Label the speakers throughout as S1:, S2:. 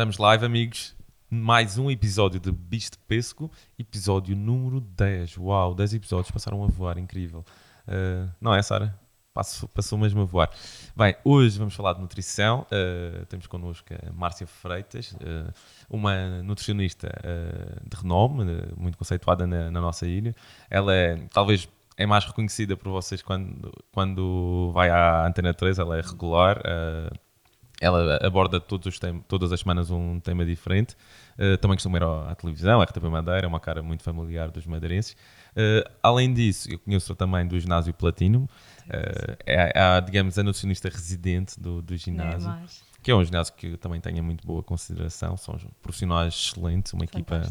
S1: Estamos live, amigos. Mais um episódio de Bicho de Pesco, episódio número 10. Uau, 10 episódios passaram a voar, incrível. Uh, não é, Sara? Passou, passou mesmo a voar. Bem, hoje vamos falar de nutrição. Uh, temos connosco a Márcia Freitas, uh, uma nutricionista de renome, muito conceituada na, na, nossa ilha. Ela é, talvez, é mais reconhecida por vocês quando, quando vai à Antena 3, ela é regular ela aborda todos todas as semanas um tema diferente. Uh, também costuma ir à televisão, a RTP Madeira, é uma cara muito familiar dos madeirenses. Uh, além disso, eu conheço também do ginásio Platinum. Uh, é, é, digamos, a nutricionista residente do, do ginásio. É que é um ginásio que também tenho muito boa consideração, são profissionais excelentes, uma equipa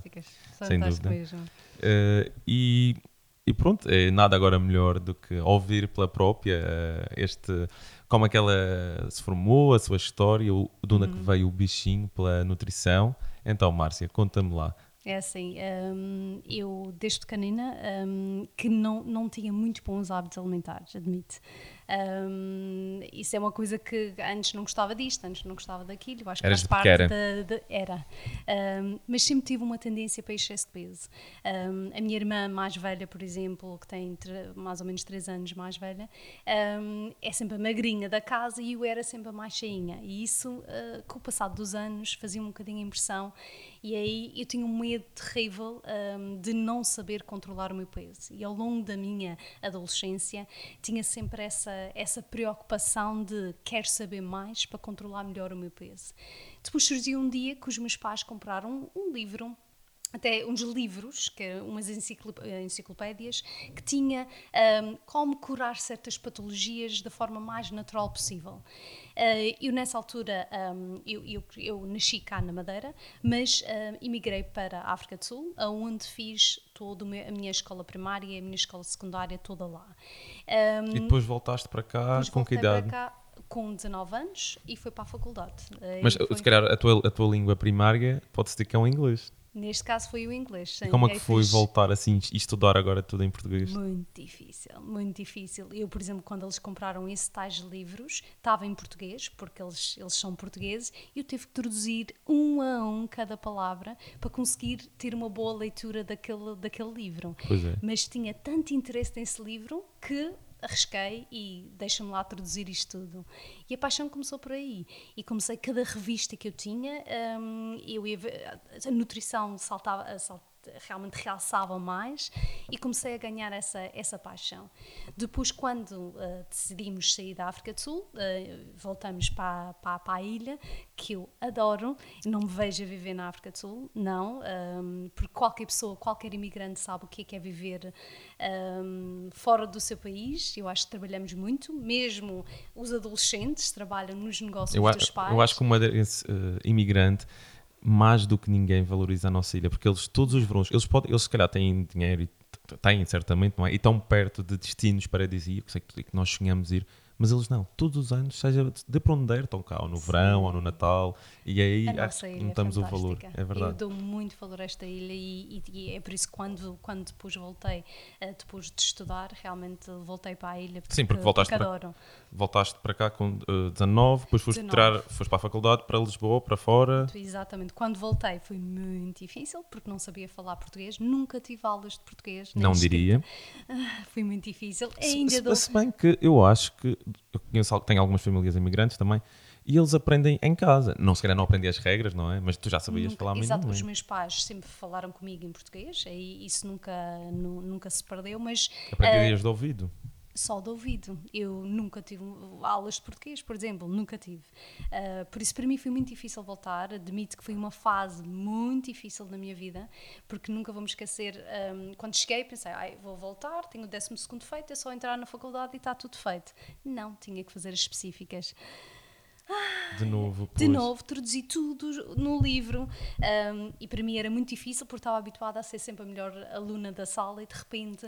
S1: sem dúvida. Uh, e, e pronto, é nada agora melhor do que ouvir pela própria uh, este como é que ela se formou, a sua história, de onde é que uhum. veio o bichinho pela nutrição. Então, Márcia, conta-me lá.
S2: É assim, um, eu desde pequenina um, que não, não tinha muito bons hábitos alimentares, admito. Um, isso é uma coisa que antes não gostava disto, antes não gostava daquilo. Acho que
S1: Eras
S2: faz parte
S1: era.
S2: Da, era. Um, mas sempre tive uma tendência para excesso de peso. Um, a minha irmã mais velha, por exemplo, que tem mais ou menos 3 anos mais velha, é sempre a magrinha da casa e eu era sempre a mais cheinha. E isso, uh, com o passar dos anos, fazia um bocadinho impressão. E aí eu tinha um medo terrível de não saber controlar o meu peso. E ao longo da minha adolescência, tinha sempre essa essa preocupação de quero saber mais para controlar melhor o meu peso. Depois surgiu um dia que os meus pais compraram um livro até uns livros, que umas enciclopédias, que tinha um, como curar certas patologias da forma mais natural possível. Uh, eu, nessa altura, um, eu, eu, eu, nasci cá na Madeira, mas uh, emigrei para a África do Sul, onde fiz toda a minha escola primária e a minha escola secundária toda lá.
S1: Um, e depois voltaste para cá com que idade?
S2: Cá, com 19 anos e fui para a faculdade.
S1: Mas foi... se calhar a tua, a tua língua primária pode-se dizer que é o inglês.
S2: Neste caso foi o inglês.
S1: E como é que foi voltar assim e estudar agora tudo em português?
S2: Muito difícil, muito difícil. Eu, por exemplo, quando eles compraram esse tais livros, estava em português, porque eles, eles são portugueses, e eu tive que traduzir um a um cada palavra para conseguir ter uma boa leitura daquele, daquele livro.
S1: Pois é.
S2: Mas tinha tanto interesse nesse livro que arrisquei e deixa-me lá traduzir isto tudo. E a paixão começou por aí. E comecei cada revista que eu tinha, um, eu ia ver, a nutrição saltava, saltava realmente realçavam mais e comecei a ganhar essa, essa paixão. Depois, quando uh, decidimos sair da África do Sul, uh, voltamos para, para, para, a ilha, que eu adoro, não me vejo a viver na África do Sul, não, um, porque qualquer pessoa, qualquer imigrante sabe o que é, que é viver um, fora do seu país. Eu acho que trabalhamos muito, mesmo os adolescentes trabalham nos negócios
S1: eu,
S2: dos pais.
S1: Eu acho que uma uh, imigrante mais do que ninguém valoriza a nossa ilha, porque eles, todos os verões, eles, podem, eles se calhar têm dinheiro e têm certamente, não é? E estão perto de destinos paradisíacos, sei que nós sonhamos ir, mas eles não, todos os anos, seja de para onde der, estão cá, ou no Sim. verão, ou no Natal, e aí acho que notamos é o valor. É verdade.
S2: Eu dou muito valor a esta ilha e, e, e é por isso que quando, quando depois voltei, uh, depois de estudar, realmente voltei para a ilha.
S1: Porque, Sim, porque voltaste, porque para, voltaste para cá com uh, eh, 19, depois foste, 19. Tirar, foste para a faculdade, para Lisboa, para fora.
S2: Exatamente. Quando voltei foi muito difícil, porque não sabia falar português, nunca tive aulas de português.
S1: Não diria.
S2: Uh, foi muito difícil.
S1: Se, Ainda se, dou... se bem que eu acho que eu conheço, tenho algumas famílias imigrantes também, e eles aprendem em casa. Não se calhar não aprendem as regras, não é? Mas tu já sabias
S2: nunca,
S1: falar
S2: Exato, os meus pais sempre falaram comigo em português, e isso nunca, nu, nunca se perdeu, mas...
S1: Aprendias uh, de ouvido?
S2: Só de ouvido. Eu nunca tive aulas de português, por exemplo, nunca tive. Uh, por isso, para mim foi muito difícil voltar. Admito que foi uma fase muito difícil na minha vida, porque nunca vou me esquecer. Um, quando cheguei, pensei, ai, vou voltar, tenho o 12 feito, é só entrar na faculdade e está tudo feito. Não, tinha que fazer as específicas.
S1: De novo,
S2: pois. De novo, traduzi tudo no livro um, e para mim era muito difícil porque estava habituada a ser sempre a melhor aluna da sala e de repente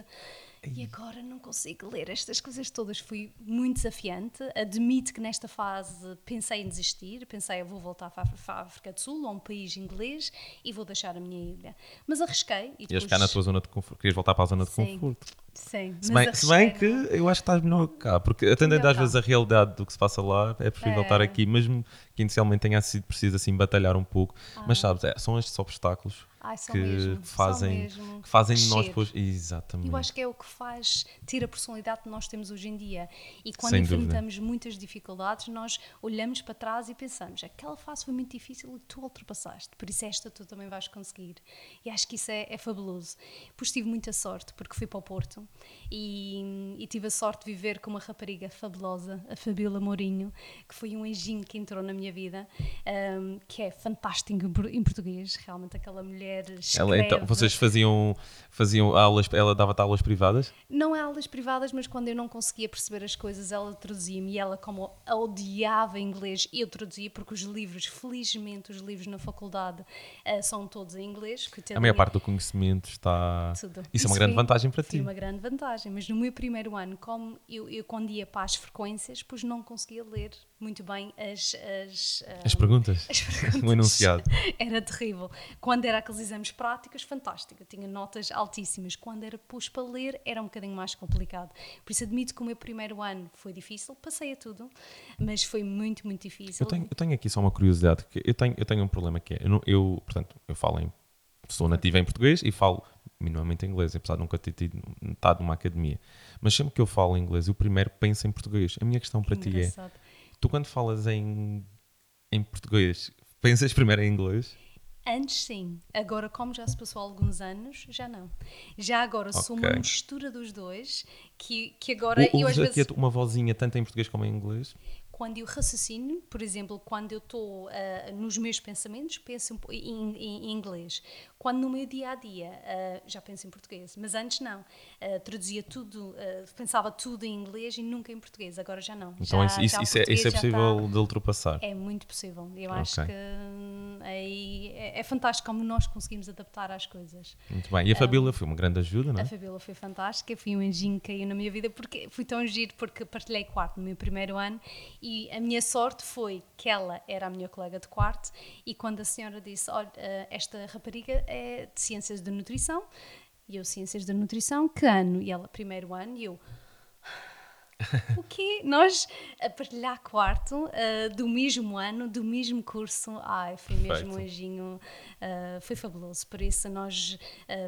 S2: E agora não consigo ler estas coisas todas. Fui muito desafiante. Admito que nesta fase pensei em desistir. Pensei, eu vou voltar para a África do Sul, a um país inglês, e vou deixar a minha ilha. Mas arrisquei. E
S1: Ias
S2: depois...
S1: ficar na tua zona de conforto. Querias voltar para a zona de
S2: Sim.
S1: conforto.
S2: Sim,
S1: Se bem, se bem que eu acho que estás melhor cá, porque atendendo às vezes a realidade do que se passa lá, é preferível
S2: É.
S1: estar aqui, mesmo que inicialmente tenha sido preciso assim batalhar um pouco. Mas sabes, é, são estes obstáculos
S2: Ai,
S1: que
S2: mesmo,
S1: fazem,
S2: mesmo
S1: que fazem de nós depois. Exatamente.
S2: Eu acho que é o que faz ter a personalidade que nós temos hoje em dia. E quando
S1: Sem dúvida.
S2: enfrentamos muitas dificuldades, nós olhamos para trás e pensamos: aquela fase foi muito difícil e tu ultrapassaste, por isso esta tu também vais conseguir. E acho que isso é, é fabuloso. Pois tive muita sorte, porque fui para o Porto e, e tive a sorte de viver com uma rapariga fabulosa, a Fabiola Mourinho, que foi um anjinho que entrou na minha vida, ahm, que é fantástico em por- em português. Realmente, aquela mulher.
S1: Ela, então,
S2: escreve.
S1: vocês faziam, faziam aulas, ela dava-te aulas privadas?
S2: Não é aulas privadas, mas quando eu não conseguia perceber as coisas, ela traduzia-me e ela, como odiava inglês, eu traduzia, porque os livros, felizmente, os livros na faculdade eh, são todos em inglês.
S1: A maior parte do conhecimento está.
S2: tudo.
S1: Isso, é uma grande vantagem para ti.
S2: Grande vantagem, mas no meu primeiro ano, como eu, eu quando ia para as frequências, pois não conseguia ler muito bem as, as,
S1: As
S2: ah,
S1: perguntas.
S2: as perguntas.
S1: O enunciado.
S2: Era terrível. Quando era aqueles exames práticos, fantástico. Eu tinha notas altíssimas. Quando era pus para ler, era um bocadinho mais complicado. Por isso admito que o meu primeiro ano foi difícil. Passei a tudo, mas foi muito, muito difícil.
S1: Eu tenho, eu tenho aqui só uma curiosidade, que eu tenho, eu tenho um problema que é, eu, eu, portanto, eu falo em, sou nativo em português e falo minimamente inglês, apesar de nunca ter tido, estado numa academia. Mas sempre que eu falo inglês, eu primeiro penso em português. A minha questão para ti é,
S2: Engraçado.
S1: tu quando falas em, em português, pensas primeiro em inglês?
S2: Antes sim, agora como já se passou alguns anos, já não. Já agora sou uma mistura dos dois, que, que agora
S1: Ou
S2: eu às vezes,
S1: uma vozinha tanto em português como em inglês?
S2: quando eu raciocino, por exemplo, quando eu estou ah, nos meus pensamentos, penso em, em- em inglês. Quando no meu dia a dia já penso em português, mas antes não. Ah, traduzia tudo, ah, pensava tudo em inglês e nunca em português. Agora já não.
S1: Então
S2: já,
S1: isso,
S2: já
S1: isso, é, isso é possível
S2: está-
S1: de ultrapassar.
S2: É muito possível. Eu acho
S1: Ok.
S2: que hum, aí é, é fantástico como nós conseguimos adaptar às coisas.
S1: Muito bem. E a Fabíola foi uma grande ajuda, não
S2: A
S1: é?
S2: Fabiola foi fantástica, foi um anjinho que caiu na minha vida porque fui tão giro porque partilhei quarto no meu primeiro ano e a minha sorte foi que ela era a minha colega de quarto e quando a senhora disse, olha, esta rapariga é de Ciências de Nutrição e eu Ciências de Nutrição, que ano? E ela, primeiro ano, e eu... O quê? Nós a partilhar quarto eh, do mesmo ano, do mesmo curso. Ai, foi mesmo
S1: Perfeito.
S2: anjinho, eh, foi fabuloso. Por isso nós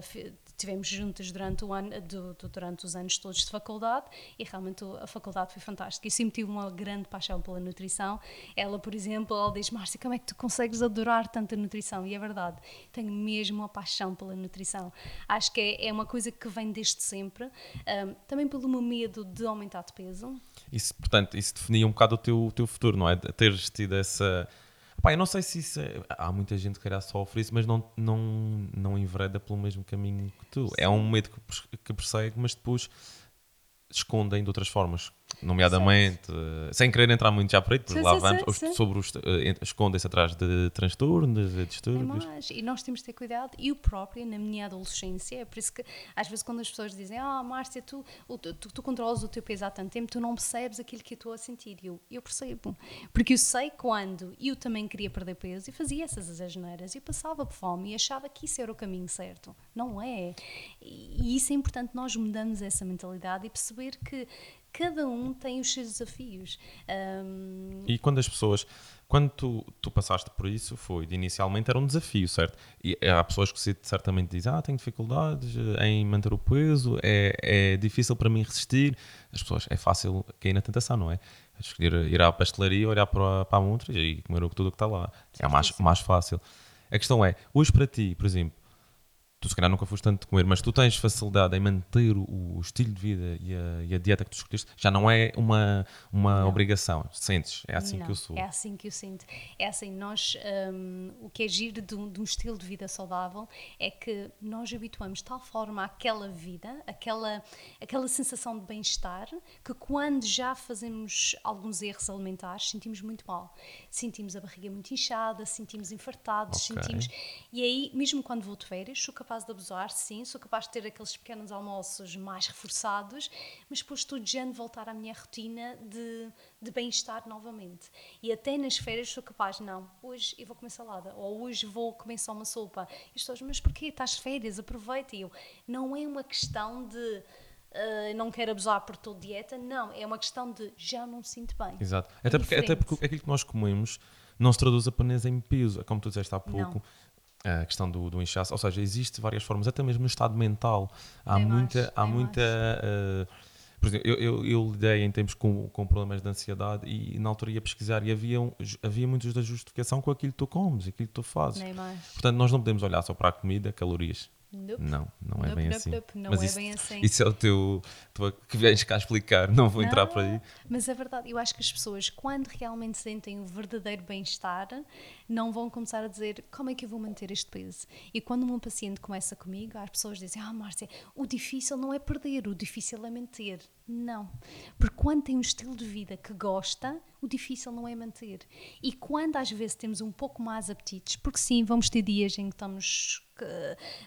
S2: fi- tivemos juntas durante, o ano, do- do- durante os anos todos de faculdade e realmente a faculdade foi fantástica. Eu sempre tive uma grande paixão pela nutrição. Ela, por exemplo, ela diz, Márcia, como é que tu consegues adorar tanta nutrição? E é verdade, tenho mesmo uma paixão pela nutrição. Acho que é, é uma coisa que vem desde sempre. Ahm, também pelo meu medo de aumentar de peso.
S1: Isso, portanto, isso definia um bocado o teu, o teu futuro, não é? Teres tido essa. Pá, eu não sei se isso é... Há muita gente que calhar sofre isso, mas não, não, não envereda pelo mesmo caminho que tu. É um medo que, que persegue, mas depois escondem de outras formas. Nomeadamente, sem querer entrar muito já por aí, porque
S2: Sim,
S1: lá
S2: sim,
S1: vamos,
S2: sim,
S1: os- sobre os. eh, escondem-se atrás de transtornos, de
S2: É
S1: distúrbios.
S2: mais, e nós temos de ter cuidado. Eu própria, na minha adolescência, é por isso que às vezes quando as pessoas dizem Ah, Márcia, tu, o- tu, tu controlas o teu peso há tanto tempo, tu não percebes aquilo que eu estou a sentir. E Eu, eu percebo. Porque eu sei quando eu também queria perder peso e fazia essas exageras. Eu passava por fome e achava que isso era o caminho certo. Não é. E, e isso é importante nós mudarmos essa mentalidade e perceber que cada um tem os seus desafios. Ahm,
S1: E quando as pessoas, quando tu, tu passaste por isso, foi inicialmente era um desafio, certo? E há pessoas que certamente dizem, ah, tenho dificuldades eh, em manter o peso, é, é difícil para mim resistir. As pessoas, é fácil cair na tentação, não é? Escolher ir à pastelaria, olhar para, a- para a montra e comer o- tudo o que está lá. É mais, mais fácil. A questão é, hoje para ti, por exemplo, tu se calhar nunca foste tanto de comer, mas tu tens facilidade em manter o, o estilo de vida e a, e a dieta que tu escolheste, já não é uma, uma obrigação, sentes, é assim
S2: Não,
S1: que eu sou.
S2: É assim que eu sinto. É assim, nós, hum, o que é giro de um, de um estilo de vida saudável é que nós habituamos de tal forma àquela vida, aquela, aquela sensação de bem-estar, que quando já fazemos alguns erros alimentares, sentimos muito mal. Sentimos a barriga muito inchada, sentimos infartados,
S1: Ok.
S2: sentimos. E aí, mesmo quando vou de férias, sou capaz capaz de abusar, sim, sou capaz de ter aqueles pequenos almoços mais reforçados, mas depois estou de voltar à minha rotina de, de bem-estar novamente. E até nas férias sou capaz, não, hoje eu vou comer salada, ou hoje vou comer só uma sopa. E as pessoas, mas porquê? Estás férias, aproveita. E eu, não é uma questão de uh, não quero abusar por toda dieta, não, é uma questão de já não me sinto bem.
S1: Exato. É até, porque, até porque aquilo que nós comemos não se traduz apenas em peso, como tu disseste há pouco. Não. A questão do, do inchaço, ou seja, existe várias formas, até mesmo no estado mental. Há muita. Mais, há muita uh, por exemplo, eu, eu, eu lidei em tempos com, com problemas de ansiedade e, na altura ia pesquisar e havia, havia muitos da justificação com aquilo que tu comes, aquilo que tu fazes. Portanto, nós não podemos olhar só para a comida, calorias. Nope. Não, não é nope, bem nope, assim.
S2: Não
S1: mas
S2: é
S1: isso,
S2: bem assim.
S1: Isso é o teu. Tu, que vens cá explicar, não vou não, entrar por aí.
S2: Mas é verdade, eu acho que as pessoas, quando realmente sentem o verdadeiro bem-estar, não vão começar a dizer como é que eu vou manter este peso. E quando um paciente começa comigo, as pessoas dizem: Ah, Márcia, o difícil não é perder, o difícil é manter. Não. Porque quando tem um estilo de vida que gosta, o difícil não é manter. E quando às vezes temos um pouco mais apetites, porque sim, vamos ter dias em que estamos, que,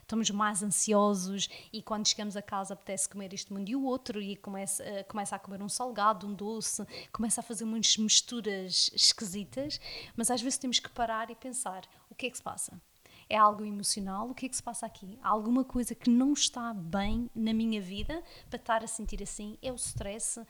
S2: estamos mais ansiosos e quando chegamos a casa apetece comer isto mundo e o outro e começa, uh, começa a comer um salgado, um doce, começa a fazer muitas misturas esquisitas, mas às vezes temos que parar e pensar o que é que se passa é algo emocional, o que é que se passa aqui? Há alguma coisa que não está bem na minha vida para estar a sentir assim? É o stress?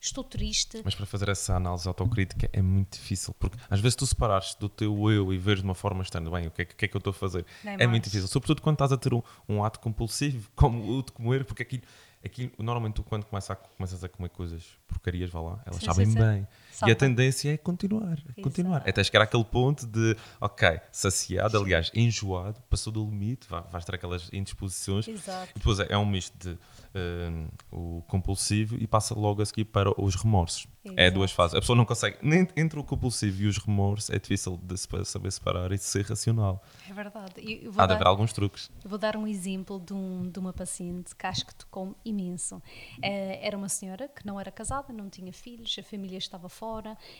S2: Estou triste?
S1: Mas para fazer essa análise autocrítica é muito difícil, porque às vezes tu separares do teu eu e veres de uma forma externa, bem, o que é, que, é que eu estou a fazer? É, é muito difícil, sobretudo quando estás a ter um, um ato compulsivo, como o de comer, porque aquilo Aqui, normalmente, tu, quando começa a, começas a comer coisas, porcarias, vá lá, elas sim, sabem sim, bem. Sim. E a tendência é continuar, continuar. Até chegar àquele ponto de, ok, saciado, aliás, enjoado, passou do limite, vai, vais ter aquelas indisposições. Exato. E depois é, é um misto de uh, o compulsivo e passa logo a seguir para os remorsos. Exato. É duas fases. A pessoa não consegue, nem entre o compulsivo e os remorsos, é difícil de saber separar e de ser racional.
S2: É verdade.
S1: Há dar, de haver alguns truques.
S2: Vou dar um exemplo de, um, de uma paciente que acho que tocou imenso. É, era uma senhora que não era casada, não tinha filhos, a família estava fora,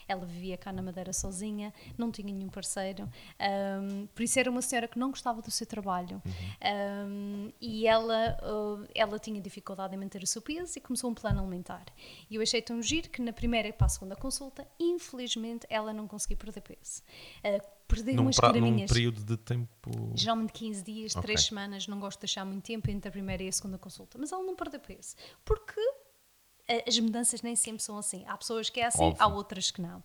S2: ela vivia cá na Madeira sozinha, não tinha nenhum parceiro. Um, por isso era uma senhora que não gostava do seu trabalho. Uhum. Um, e ela, uh, ela tinha dificuldade em manter o seu peso e começou um plano alimentar. E eu achei tão giro que na primeira para a segunda consulta, infelizmente ela não conseguiu perder peso. Uh, perder
S1: num
S2: umas pra.
S1: Num período de tempo.
S2: Geralmente 15 dias, okay. 3 semanas, não gosto de deixar muito tempo entre a primeira e a segunda consulta. Mas ela não perdeu peso. Porque as mudanças nem sempre são assim. Há pessoas que é assim, Óbvio. há outras que não.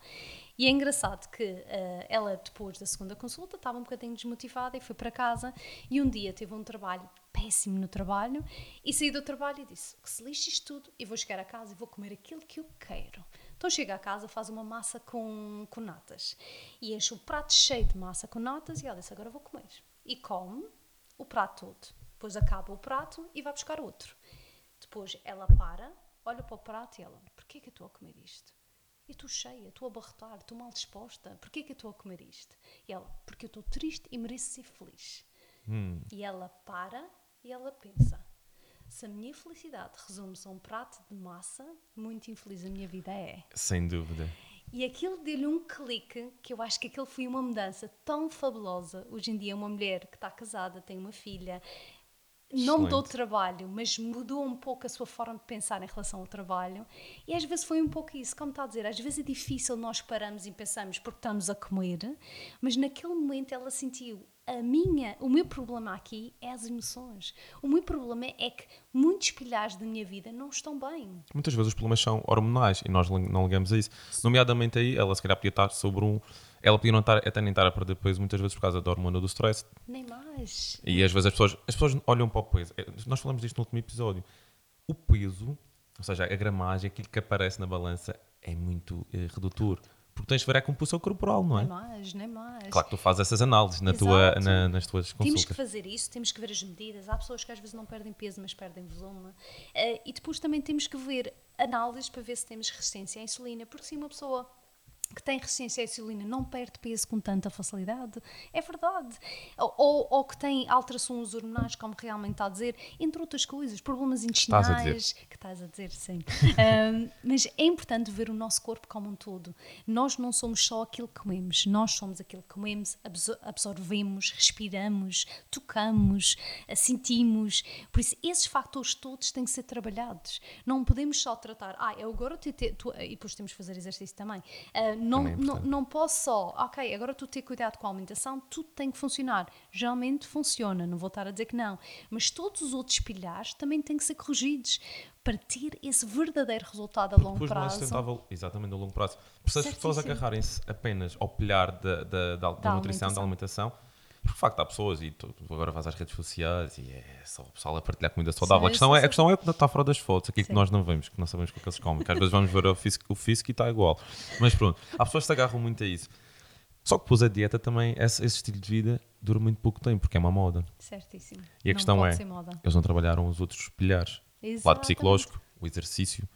S2: E é engraçado que uh, ela, depois da segunda consulta, estava um bocadinho desmotivada e foi para casa. E um dia teve um trabalho péssimo no trabalho e saiu do trabalho e disse: Que se lixe isto tudo, e vou chegar a casa e vou comer aquilo que eu quero. Então chega a casa, faz uma massa com, com natas e enche o prato cheio de massa com natas e ela disse: Agora vou comer. E come o prato todo. Depois acaba o prato e vai buscar outro. Depois ela para, olha para o prato e ela: Porquê que eu estou a comer isto? Eu estou cheia, estou a abarrotar, estou mal disposta. Porquê que eu estou a comer isto? E ela: Porque eu estou triste e mereço ser feliz. Hum. E ela para e ela pensa: se a minha felicidade resume-se a um prato de massa, muito infeliz a minha vida é.
S1: Sem dúvida.
S2: E aquilo deu-lhe um clique que eu acho que aquilo foi uma mudança tão fabulosa. Hoje em dia, uma mulher que está casada, tem uma filha, não mudou de trabalho, mas mudou um pouco a sua forma de pensar em relação ao trabalho. E às vezes foi um pouco isso, como está a dizer, às vezes é difícil nós paramos e pensamos porque estamos a comer, mas naquele momento ela sentiu a minha, o meu problema aqui é as emoções. O meu problema é que muitos pilares da minha vida não estão bem.
S1: Muitas vezes os problemas são hormonais e nós não ligamos a isso. Nomeadamente aí, ela se calhar podia estar sobre um. Ela podia não estar, até nem estar a perder peso muitas vezes por causa da hormona do stress.
S2: Nem mais.
S1: E às vezes as pessoas, as pessoas olham para o peso. É, nós falamos disto no último episódio. O peso, ou seja, a gramagem, aquilo que aparece na balança, é muito eh, redutor porque tens de ver a compulsão corporal, não é?
S2: Nem mais, nem mais.
S1: Claro que tu fazes essas análises na tua, na, nas tuas consultas.
S2: Temos que fazer isso, temos que ver as medidas. Há pessoas que às vezes não perdem peso, mas perdem volume. Uh, e depois também temos que ver análises para ver se temos resistência à insulina, porque se uma pessoa que tem resistência à insulina não perde peso com tanta facilidade. É verdade. Ou, ou que tem alterações hormonais, como realmente está a dizer, entre outras coisas, problemas intestinais. Que estás a dizer, sim. um, mas é importante ver o nosso corpo como um todo. Nós não somos só aquilo que comemos, nós somos aquilo que comemos, absorvemos, respiramos, tocamos, sentimos. Por isso, esses fatores todos têm que ser trabalhados. Não podemos só tratar, ah, eu agora tu, e depois temos que fazer exercício também. Uh, não, é não, não posso só, ok, agora tu ter cuidado com a alimentação, tudo tem que funcionar. Geralmente funciona, não vou estar a dizer que não. Mas todos os outros pilares também têm que ser corrigidos para ter esse verdadeiro resultado a longo prazo.
S1: mais sustentável, exatamente a longo prazo. Se as pessoas agarrarem-se apenas ao pilhar da, da, da, da nutrição, da alimentação, porque de facto há pessoas e tu, agora vais às redes sociais e é só o pessoal a partilhar comida saudável. Sim, a, questão sim, é, sim. a questão é que está fora das fotos, aquilo que nós não vemos, que não sabemos o que é que eles comem, que às vezes vamos ver o físico, o físico e está igual. Mas pronto, há pessoas que se agarram muito a isso. Só que depois a dieta também, esse, esse, estilo de vida dura muito pouco tempo, porque é uma moda.
S2: Certíssimo.
S1: E a não questão é, eles não trabalharam os outros pilares. O lado psicológico, o exercício,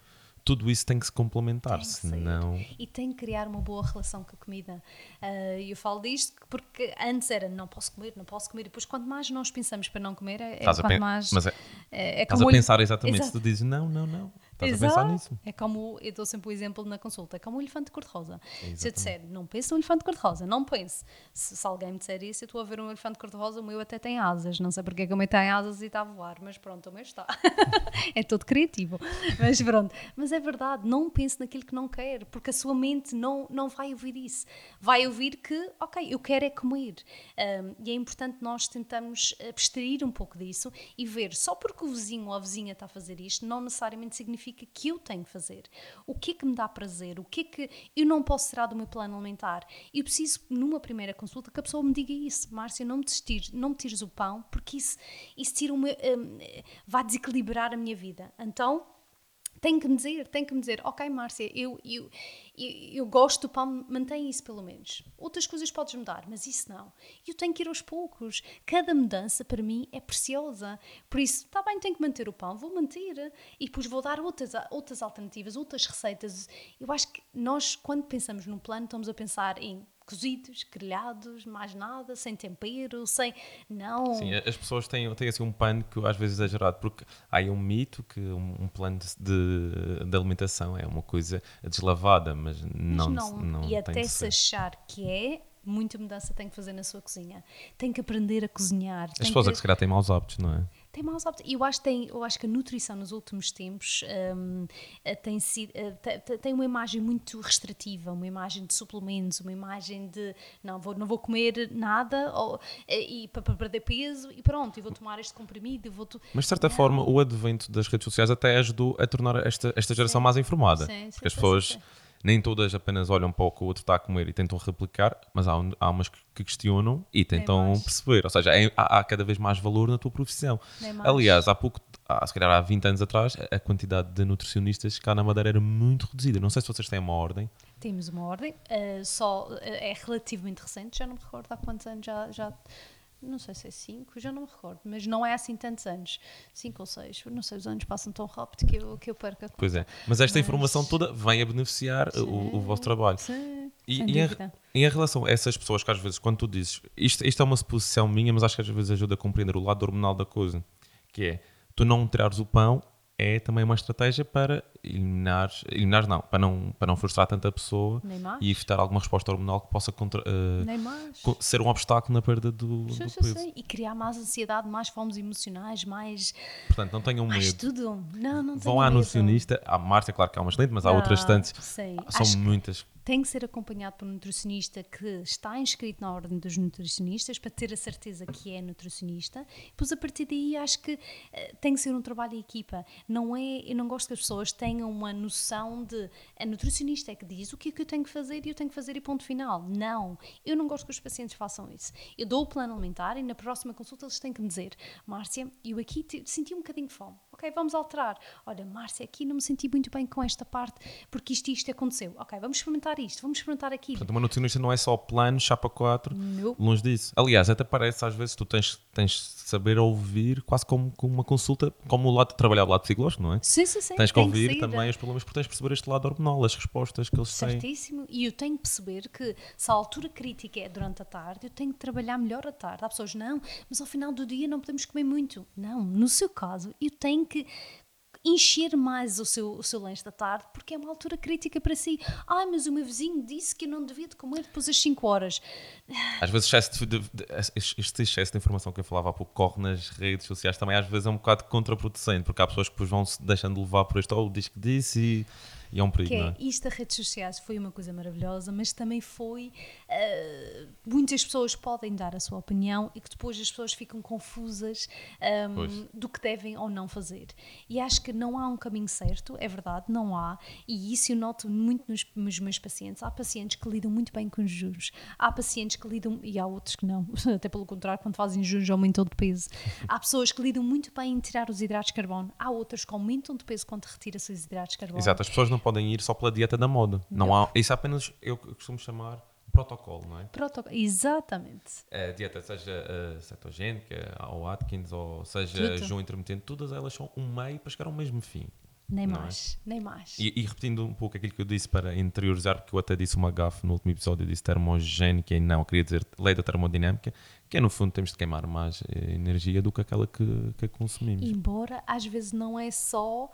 S1: tudo isso tem que se complementar, tem senão...
S2: E tem que criar uma boa relação com a comida. Uh, eu falo disto porque antes era não posso comer, não posso comer, e depois quanto mais nós pensamos para não comer, é, é quanto mais...
S1: Mas é, é, é estás a pensar exatamente, Exato. se tu dizes não, não, não, Estás Exato. a pensar nisso.
S2: É como, eu dou sempre o exemplo na consulta, é como um elefante cor-de-rosa. Se eu disser, não pense no elefante cor-de-rosa, não pense. Se, se, alguém me disser isso, eu estou a ver um elefante cor-de-rosa, o meu até tem asas. Não sei porque é que o meu tem asas e está a voar, mas pronto, o meu está. é todo criativo. Mas pronto. Mas é verdade, não pense naquilo que não quer, porque a sua mente não, não vai ouvir isso. Vai ouvir que, ok, eu quero é comer. Um, e é importante nós tentarmos abstrair um pouco disso e ver, só porque o vizinho ou a vizinha está a fazer isto, não necessariamente significa que eu tenho que fazer. O que é que me dá prazer? O que é que eu não posso tirar do meu plano alimentar? Eu preciso, numa primeira consulta, que a pessoa me diga isso. Márcia, não me, tires, não me tires o pão, porque isso, isso tira uma, um, vai desequilibrar a minha vida. Então, tem que me dizer, tem que me dizer, ok Márcia, eu, eu, eu, eu gosto do pão, mantém isso pelo menos. Outras coisas podes mudar, mas isso não. Eu tenho que ir aos poucos. Cada mudança para mim é preciosa. Por isso, está bem, tenho que manter o pão, vou manter. E depois vou dar outras, outras alternativas, outras receitas. Eu acho que nós, quando pensamos num plano, estamos a pensar em cozidos, grelhados, mais nada, sem tempero, sem. Não.
S1: Sim, as pessoas têm, têm assim um pano que às vezes é exagerado, porque há um mito que um, um plano de, de, alimentação é uma coisa deslavada, mas não. Mas não, não
S2: e até se achar que é, muita mudança tem que fazer na sua cozinha. Tem que aprender a cozinhar.
S1: As pessoas que... que se calhar têm maus hábitos, não é?
S2: Tem maus hábitos. E eu acho, tem, eu acho que a nutrição nos últimos tempos um, eh, tem, sido, eh, tem uma imagem muito restritiva, uma imagem de suplementos, uma imagem de não vou, não vou comer nada ou, eh, e, para, perder peso e pronto, e vou tomar este comprimido. Vou
S1: Mas de certa não. forma, o advento das redes sociais até ajudou a tornar esta, esta geração sim. mais informada. Sim, sim, porque as pessoas nem todas apenas olham para o que o outro está a comer e tentam replicar, mas há, há umas que questionam e tentam perceber. Ou seja, é, há, há, cada vez mais valor na tua profissão. Aliás, há pouco, há, se calhar há 20 anos atrás, a quantidade de nutricionistas cá na Madeira era muito reduzida. Não sei se vocês têm uma ordem.
S2: Temos uma ordem, uh, só uh, é relativamente recente, já não me recordo há quantos anos já, já não sei se é 5, já não me recordo, mas não é assim tantos anos, 5 ou 6, não sei, os anos passam tão rápido que eu, que eu perco a conta.
S1: Pois é, mas esta mas... informação toda vem a beneficiar sim, o, o, vosso trabalho.
S2: Sim,
S1: e, e em, em, relação a essas pessoas que às vezes, quando tu dizes, isto, isto é uma suposição minha, mas acho que às vezes ajuda a compreender o lado hormonal da coisa, que é, tu não tirares o pão é também uma estratégia para eliminar, eliminar não, para não, para não frustrar tanta pessoa e evitar alguma resposta hormonal que possa contra, uh, ser um obstáculo na perda do, sim, do sim, peso. Sim.
S2: E criar mais ansiedade, mais fomes emocionais, mais...
S1: Portanto, não tenham
S2: mais
S1: medo.
S2: tudo. Não, não
S1: Vão à nutricionista, a Marta, claro que há uma excelente, mas há outras tantas. São Acho muitas
S2: tem que ser acompanhado por um nutricionista que está inscrito na ordem dos nutricionistas para ter a certeza que é nutricionista. Pois a partir daí acho que uh, tem que ser um trabalho em equipa. Não é, eu não gosto que as pessoas tenham uma noção de a nutricionista é que diz o que é que eu tenho que fazer e eu tenho que fazer e ponto final. Não, eu não gosto que os pacientes façam isso. Eu dou o plano alimentar e na próxima consulta eles têm que me dizer, Márcia, eu aqui senti um bocadinho de fome ok, vamos alterar. Olha, Márcia, aqui não me senti muito bem com esta parte, porque isto e isto aconteceu. Ok, vamos experimentar isto, vamos experimentar aquilo.
S1: Portanto, uma nutricionista não é só plano, chapa 4,
S2: Nope.
S1: longe disso. Aliás, até parece às vezes tu tens, tens de saber ouvir quase como, como uma consulta, como o lado de trabalhar o lado psicológico, não é?
S2: Sim, sim, sim.
S1: Tens que ouvir
S2: ser.
S1: também os problemas, porque tens de perceber este lado hormonal, as respostas que eles têm.
S2: Certíssimo. E eu tenho que perceber que se a altura crítica é durante a tarde, eu tenho que trabalhar melhor a tarde. Há pessoas, não, mas ao final do dia não podemos comer muito. Não, no seu caso, eu tenho que encher mais o seu, o seu lanche da tarde porque é uma altura crítica para si. Ai, mas o meu vizinho disse que eu não devia de comer depois das 5 horas.
S1: Às vezes excesso de, de- de- este excesso de informação que eu falava há pouco corre nas redes sociais também às vezes é um bocado contraproducente, porque há pessoas que vão se deixando de levar por este, oh, diz que disse e, e é um perigo,
S2: Que
S1: não
S2: é,
S1: é?
S2: isto das redes sociais foi uma coisa maravilhosa, mas também foi. ah, muitas pessoas podem dar a sua opinião e que depois as pessoas ficam confusas ahm,
S1: Pois.
S2: do que devem ou não fazer. E acho que não há um caminho certo, é verdade, não há. E isso eu noto muito nos, nos meus pacientes. Há pacientes que lidam muito bem com os juros, há pacientes que lidam, e há outros que não, até pelo contrário, quando fazem juros aumentam de peso. Há pessoas que lidam muito bem em tirar os hidratos de carbono, há outras que aumentam de peso quando retira-se os hidratos de carbono.
S1: Exato, as pessoas não podem ir só pela dieta da moda. Não há, isso é apenas, eu costumo chamar protocolo, não é?
S2: Protoc- Exatamente.
S1: A dieta, seja uh, cetogénica, ou Atkins, ou seja jejum intermitente, todas elas são um meio para chegar ao mesmo fim.
S2: Nem
S1: Não é?
S2: mais, nem mais.
S1: E, e repetindo um pouco aquilo que eu disse para interiorizar, porque eu até disse uma gafe no último episódio, eu disse termogénica e não, eu queria dizer lei da termodinâmica, que é no fundo temos de queimar mais eh, energia do que aquela que, que consumimos.
S2: Embora às vezes não é só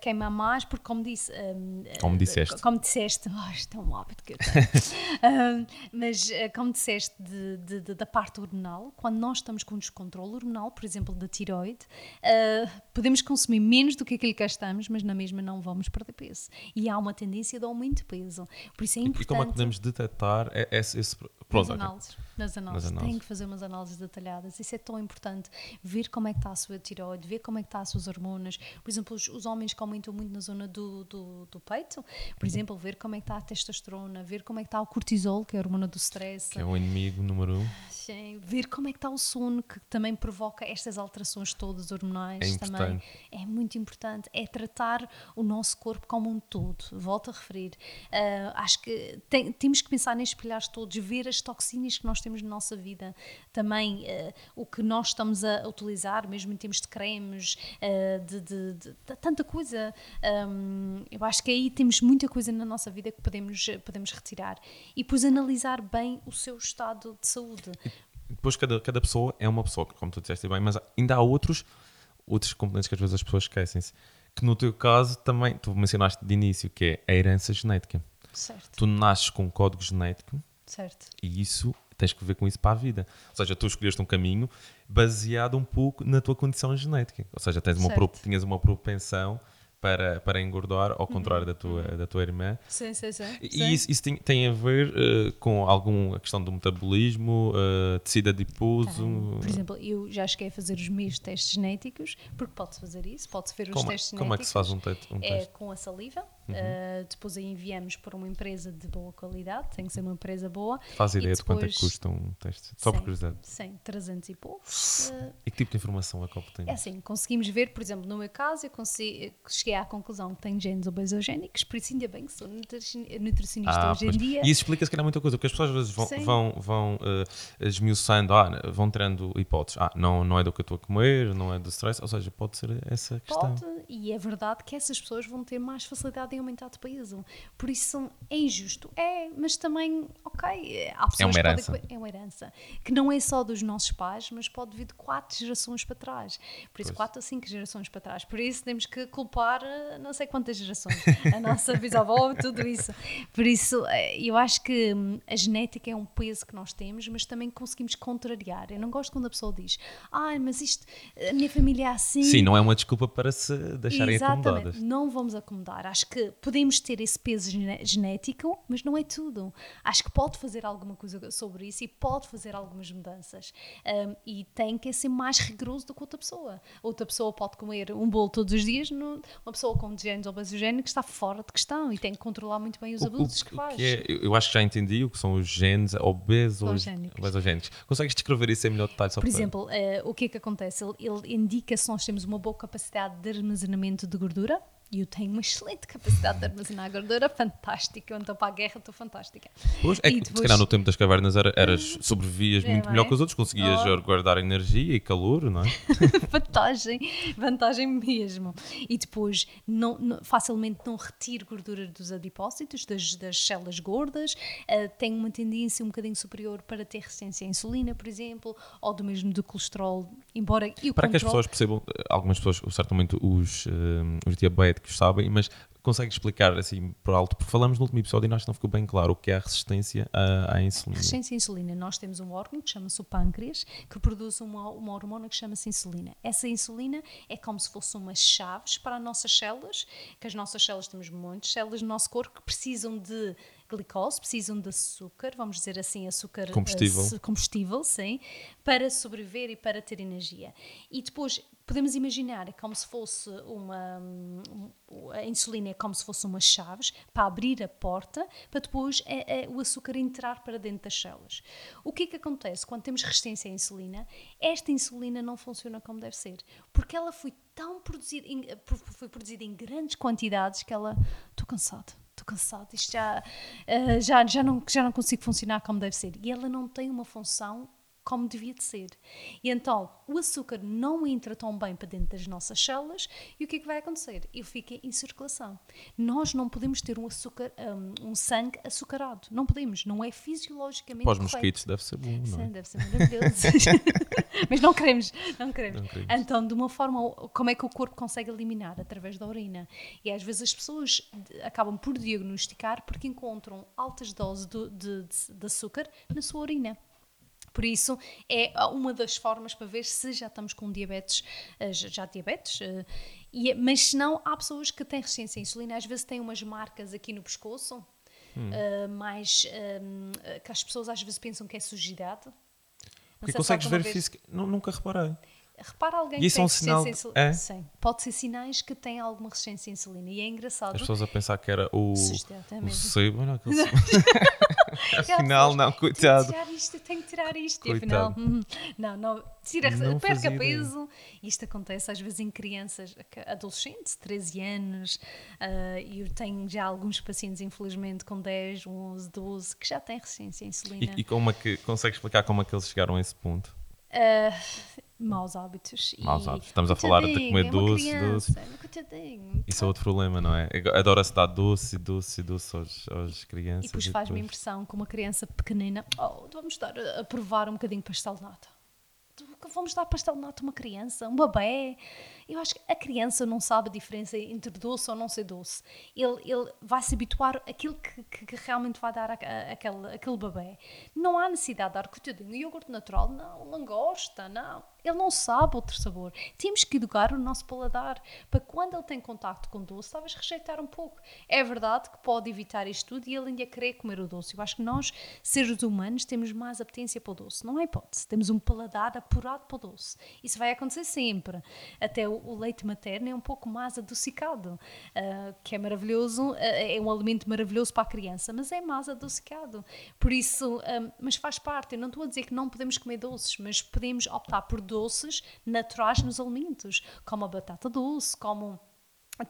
S2: queimar mais, porque como disse. um,
S1: Como disseste.
S2: Como disseste, oh, é um hábito que eu tenho. Um, mas uh, como disseste de- de- de- da parte hormonal, quando nós estamos com descontrole hormonal, por exemplo, da tiroide, uh, podemos consumir menos do que aquilo que gastamos, mas na mesma não vamos perder peso. E há uma tendência de aumento de peso. Por isso é importante.
S1: E como é que podemos detectar esse... esse
S2: Nas
S1: pronto, ok.
S2: análises, nas análises.
S1: análises.
S2: Tem que fazer umas análises detalhadas. Isso é tão importante. Ver como é que está a sua tiroide, ver como é que está as suas hormonas. Por exemplo, os, os homens que aumentam muito na zona do, do, do peito, por exemplo, ver como é que está a testosterona, ver como é que está o cortisol, que é a hormona do stress.
S1: que é o inimigo número um.
S2: Sim, ver como é que está o sono, que também provoca estas alterações todas hormonais.
S1: É
S2: também é muito importante. É tratar o nosso corpo como um todo. Volto a referir. Ah, acho que tem- temos que pensar nestes pilares todos, ver as toxinas que nós temos na nossa vida. Também ah, o que nós estamos a utilizar, mesmo em termos de cremes, ah, de, de- de- de tanta coisa. Ahm, eu acho que aí temos muita coisa na nossa vida que podemos, podemos retirar. E depois analisar bem o seu estado de saúde.
S1: Depois cada, cada pessoa é uma pessoa, como tu disseste bem, mas ainda há outros, outros componentes que às vezes as pessoas esquecem-se. Que no teu caso também, tu mencionaste de início, que é a herança genética.
S2: Certo,
S1: Tu nasces com um código genético
S2: certo.
S1: e isso tens que ver com isso para a vida. Ou seja, tu escolheste um caminho baseado um pouco na tua condição genética. Ou seja, tens uma pro- tinhas uma propensão para, para engordar, ao contrário da, tua, da tua irmã.
S2: Sim, sim, sim.
S1: E isso, isso tem, tem a ver eh, com alguma questão do metabolismo, uh, tecido adiposo.
S2: Por exemplo, eu já cheguei a fazer os meus testes genéticos, porque pode-se fazer isso, pode-se ver os
S1: como,
S2: testes
S1: como é que se faz um,
S2: genéticos.
S1: te um
S2: É
S1: teste? Uhum.
S2: com a saliva, uh, depois aí enviamos para uma empresa de boa qualidade, tem que ser uma empresa boa.
S1: Faz ideia de quanto é que
S2: depois-
S1: custa um teste? Só por
S2: Sim,
S1: curiosidade.
S2: Sim, 300 e poucos. Uh,
S1: E que tipo de informação é que obtém?
S2: É assim, conseguimos ver, por exemplo, no meu caso, eu consegui- cheguei à conclusão que tenho genes obesogénicos, por isso ainda bem que sou nutrici- nutricionista hoje
S1: Ah, pois.
S2: em dia.
S1: E isso explica se calhar muita coisa, porque as pessoas às vezes vão,
S2: Sim.
S1: vão, vão eh, esmiuçando, ah, vão tirando hipóteses. Ah, não, não é do que eu estou a comer, não é do stress, ou seja, pode ser essa questão.
S2: Pode, e é verdade que essas pessoas vão ter mais facilidade em aumentar de peso. Por isso é injusto. É, mas também, ok, há pessoas
S1: uma
S2: que
S1: herança.
S2: podem. É uma herança. Que não é só dos nossos pais, mas pode vir de quatro gerações para trás. Por isso,
S1: Pois.
S2: quatro a cinco gerações para trás. Por isso temos que culpar eh, não sei quantas gerações. A nossa bisavó, tudo isso. Por isso, eh, eu acho que hum, a genética é um peso que nós temos, mas também conseguimos contrariar. Eu não gosto quando a pessoa diz, ah, mas isto, a minha família é assim.
S1: Sim, não é uma desculpa para se deixarem acomodadas.
S2: Não vamos acomodar. Acho que podemos ter esse peso genético, mas não é tudo. Acho que pode fazer alguma coisa sobre isso e pode fazer algumas mudanças. Um, e tem que ser mais rigoroso do que outra pessoa. Outra pessoa pode comer um bolo todos os dias, no, uma pessoa com genes obesogénicos está fora de questão e tem que controlar muito bem os abusos
S1: o-
S2: que
S1: o
S2: faz.
S1: que é- eu acho que já entendi o que são os genes obesos,
S2: Obesogénicos.
S1: obesogénicos. Consegues descrever isso em melhor detalhe? Só
S2: Por
S1: para-
S2: exemplo, eh, o que é que acontece? Ele, ele indica se nós temos uma boa capacidade de armazenamento de gordura. E eu tenho uma excelente capacidade de armazenar gordura, fantástica. Eu estou para a guerra, estou fantástica.
S1: Pois, é
S2: E
S1: que se
S2: depois-
S1: calhar no tempo das cavernas era, eras, sobrevivias
S2: É,
S1: muito
S2: não
S1: melhor
S2: é?
S1: que os outros, conseguias
S2: Oh.
S1: guardar energia e calor, não é?
S2: vantagem, vantagem mesmo. E depois, não, não- facilmente não retiro gordura dos adipócitos, das, das células gordas, eh, tenho uma tendência um bocadinho superior para ter resistência à insulina, por exemplo, ou do mesmo do colesterol, embora
S1: Para que as
S2: controle-
S1: pessoas percebam, eh, algumas pessoas, certamente os, eh, os diabéticos sabem, mas consegue explicar assim por alto, porque falamos no último episódio e que não ficou bem claro o que é a resistência à, à insulina.
S2: Resistência à insulina. Nós temos um órgão que chama-se o pâncreas, que produz uma, uma hormona que chama-se insulina. Essa insulina é como se fosse umas chaves para as nossas células, que as nossas células, temos muitas células no nosso corpo que precisam de glicose, precisam de açúcar, vamos dizer assim, açúcar
S1: Combustível.
S2: eh, se- combustível, sim, para sobreviver e para ter energia. E depois podemos imaginar é como se fosse uma um, a insulina é como se fosse umas chaves para abrir a porta para depois é, é, o açúcar entrar para dentro das células. O que é que acontece quando temos resistência à insulina? Esta insulina não funciona como deve ser, porque ela foi tão produzida em, foi produzida em grandes quantidades que ela estou cansado estou cansado, isto já, eh, já, já, não, já não consigo funcionar como deve ser. E ela não tem uma função como devia de ser. E então o açúcar não entra tão bem para dentro das nossas células e o que é que vai acontecer? Ele fica em circulação. Nós não podemos ter um açúcar, um, um sangue açucarado. Não podemos, não é fisiologicamente
S1: Para os mosquitos deve ser bom, não é?
S2: Sim, deve ser maravilhoso. Mas não queremos, não queremos.
S1: Não queremos.
S2: Então, de uma forma, como é que o corpo consegue eliminar? Através da urina. E às vezes as pessoas acabam por diagnosticar porque encontram altas doses do- de, de- de açúcar na sua urina. Por isso, é uma das formas para ver se já estamos com diabetes, eh, já diabetes. eh, e, mas se não, há pessoas que têm resistência à insulina, às vezes têm umas marcas aqui no pescoço,
S1: Hum.
S2: eh, que as pessoas às vezes pensam que é sujidade.
S1: Porque consegues ver
S2: vez-
S1: física. Nu- Nunca reparei.
S2: Repara alguém
S1: E
S2: que
S1: isso
S2: tem
S1: é um
S2: resistência
S1: sinal de-
S2: insulina.
S1: é?
S2: Sim, pode ser sinais que tem alguma resistência à insulina. E é engraçado.
S1: As pessoas a pensar que era o,
S2: é
S1: o sebo. Olha aquele sebo.
S2: Aquela
S1: Afinal, não,
S2: Tenho
S1: coitado.
S2: que tirar isto, tenho que tirar isto. E
S1: Coitado.
S2: afinal, hum, não, não. Tira,
S1: Não
S2: perca
S1: fazia ideia.
S2: peso. Isto acontece às vezes em crianças, adolescentes, 13 anos. ah, E eu tenho já alguns pacientes, infelizmente, com 10, 11, 12, que já têm resistência à insulina.
S1: E, e como é que consegues explicar como é que eles chegaram a esse ponto?
S2: Ah, maus hábitos.
S1: Maus
S2: E-
S1: hábitos. Estamos a falar de comer
S2: é
S1: doce,
S2: criança,
S1: doce.
S2: é.
S1: Isso é outro problema, não é? Adora-se dar doce, doce, doce aos, aos crianças.
S2: E depois faz-me impressão que uma criança pequenina, oh, vamos dar a, a provar um bocadinho de pastel de nata. Vamos dar pastel de nata a uma criança, um bebê. Eu acho que a criança não sabe a diferença entre doce ou não ser doce. Ele, ele vai se habituar àquilo que, que, que realmente vai dar a, a- aquele, aquele bebê. Não há necessidade de dar coitadinho, iogurte natural. Não, não gosta, não. Ele não sabe outro sabor. Temos que educar o nosso paladar para quando ele tem contacto com doce, talvez rejeitar um pouco. É verdade que pode evitar isto tudo e ele ainda querer comer o doce. Eu acho que nós, seres humanos, temos mais apetência para o doce. Não há hipótese. Temos um paladar apurado para o doce. Isso vai acontecer sempre. Até o, leite materno é um pouco mais adocicado, ah, que é maravilhoso, ah, é um alimento maravilhoso para a criança, mas é mais adocicado. Por isso, ah, mas faz parte. Eu não estou a dizer que não podemos comer doces, mas podemos optar por doces naturais nos alimentos, como a batata doce, como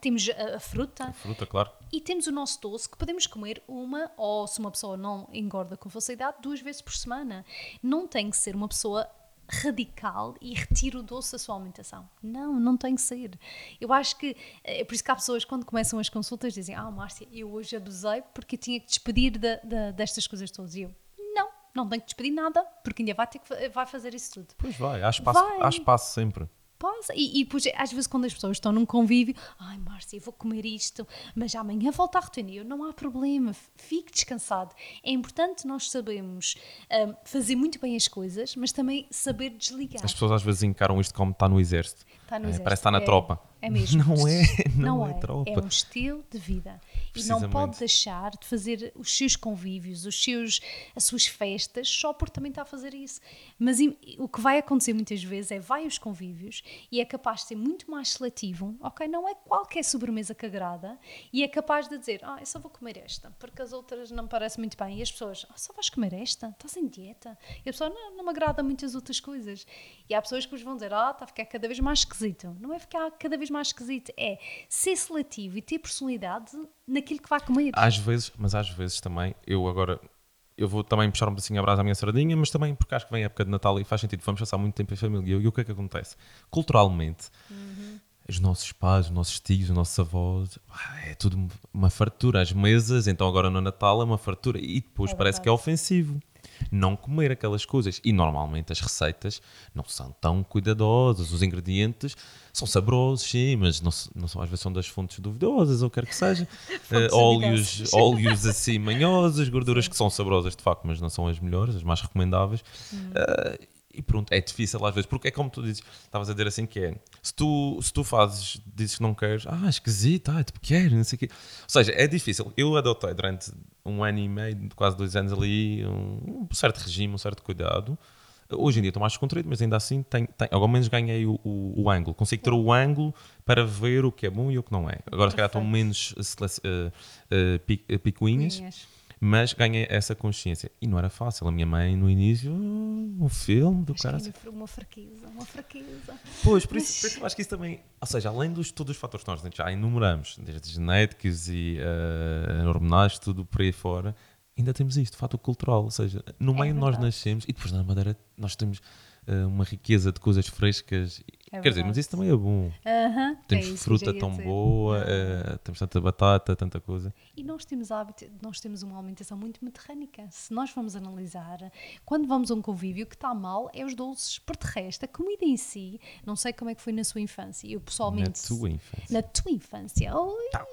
S2: temos a, a fruta.
S1: Fruta, claro.
S2: E temos o nosso doce que podemos comer uma, ou se uma pessoa não engorda com facilidade, duas vezes por semana. Não tem que ser uma pessoa radical e retira o doce da sua alimentação. Não, não tem que ser. Eu acho que, é por isso que há pessoas quando começam as consultas dizem ah Márcia, eu hoje abusei porque tinha que despedir da- da- destas coisas todas. E eu, não, não tenho que despedir nada porque ainda vai ter que vai fazer isso tudo.
S1: Pois vai, há espaço,
S2: Vai.
S1: há espaço sempre.
S2: Posso. E, e depois, às vezes, quando as pessoas estão num convívio, ai, Márcia, eu vou comer isto, mas amanhã volto à rotina. Eu, não há problema, fique descansado. É importante nós sabermos ahm, fazer muito bem as coisas, mas também saber desligar.
S1: As pessoas às vezes encaram isto como está no exército.
S2: Está no
S1: É,
S2: exército.
S1: Parece que está na
S2: É-
S1: tropa.
S2: É mesmo.
S1: Não é, não, é, tropa.
S2: É um estilo de vida. E não pode deixar de fazer os seus convívios, os seus, as suas festas, só por também estar a fazer isso. Mas o que vai acontecer muitas vezes é vai aos convívios e é capaz de ser muito mais seletivo, ok? Não é qualquer sobremesa que agrada e é capaz de dizer, ah, eu só vou comer esta, porque as outras não me parecem muito bem. E as pessoas, ah, só vais comer esta? Estás em dieta? E a pessoa, não, não me agrada muitas outras coisas. E há pessoas que vos vão dizer, ah, está a ficar cada vez mais esquisito. Não é ficar cada vez mais esquisito, é ser seletivo e ter personalidade naquilo que vai comer.
S1: Às vezes, mas às vezes também, eu agora eu vou também puxar um pedacinho a brasa à minha sardinha, mas também porque acho que vem a época de Natal e faz sentido, vamos passar muito tempo em família. E o que é que acontece? Culturalmente, uhum. os nossos pais, os nossos tios, os nossos avós, é tudo uma fartura. As mesas, então agora no Natal é uma fartura. E depois é parece que é ofensivo não comer aquelas coisas. E normalmente as receitas não são tão cuidadosas, os ingredientes são saborosos, sim, mas não, não são às vezes são das fontes duvidosas ou quer que seja. uh, óleos, óleos assim manhosos, gorduras que são saborosas de facto, mas não são as melhores, as mais recomendáveis. Hum. Uh, e pronto, é difícil às vezes, porque é como tu dizes, estavas a dizer assim que é, se tu, se tu fazes, dizes que não queres, ah, esquisito, ah, tipo, quero, não sei o quê. Ou seja, é difícil. Eu adotei durante um ano e meio, quase dois anos ali, um, um certo regime, um certo cuidado. Hoje em dia estou mais descontraído, mas ainda assim tenho, tenho, ao menos ganhei o, o, o, ângulo. Consigo ter o ângulo para ver o que é bom e o que não é. Agora, Perfeito. se calhar, estou menos uh, uh, picuinhas mas ganhei essa consciência. E não era fácil. A minha mãe, no início, um filme do cara.
S2: Uma fraqueza, uma fraqueza.
S1: Pois, por isso, por isso eu acho que isso também. Ou seja, além dos todos os fatores que nós já enumeramos, desde genéticos e uh, hormonais, tudo por aí fora, ainda temos isto, fator cultural. Ou seja, no é meio é nós nascemos e depois na Madeira nós temos uh, uma riqueza de coisas frescas é Quer dizer, mas isso também é bom.
S2: Uh-huh.
S1: Temos
S2: é
S1: fruta tão dizer. boa, uh, temos tanta batata, tanta coisa.
S2: E nós temos hábito, nós temos uma alimentação muito mediterrânica. Se nós vamos analisar, quando vamos a um convívio, o que está mal é os doces. Por de resto, a comida em si, não sei como é que foi na sua infância. Eu pessoalmente.
S1: Na tua infância.
S2: Na tua infância.
S1: Tá.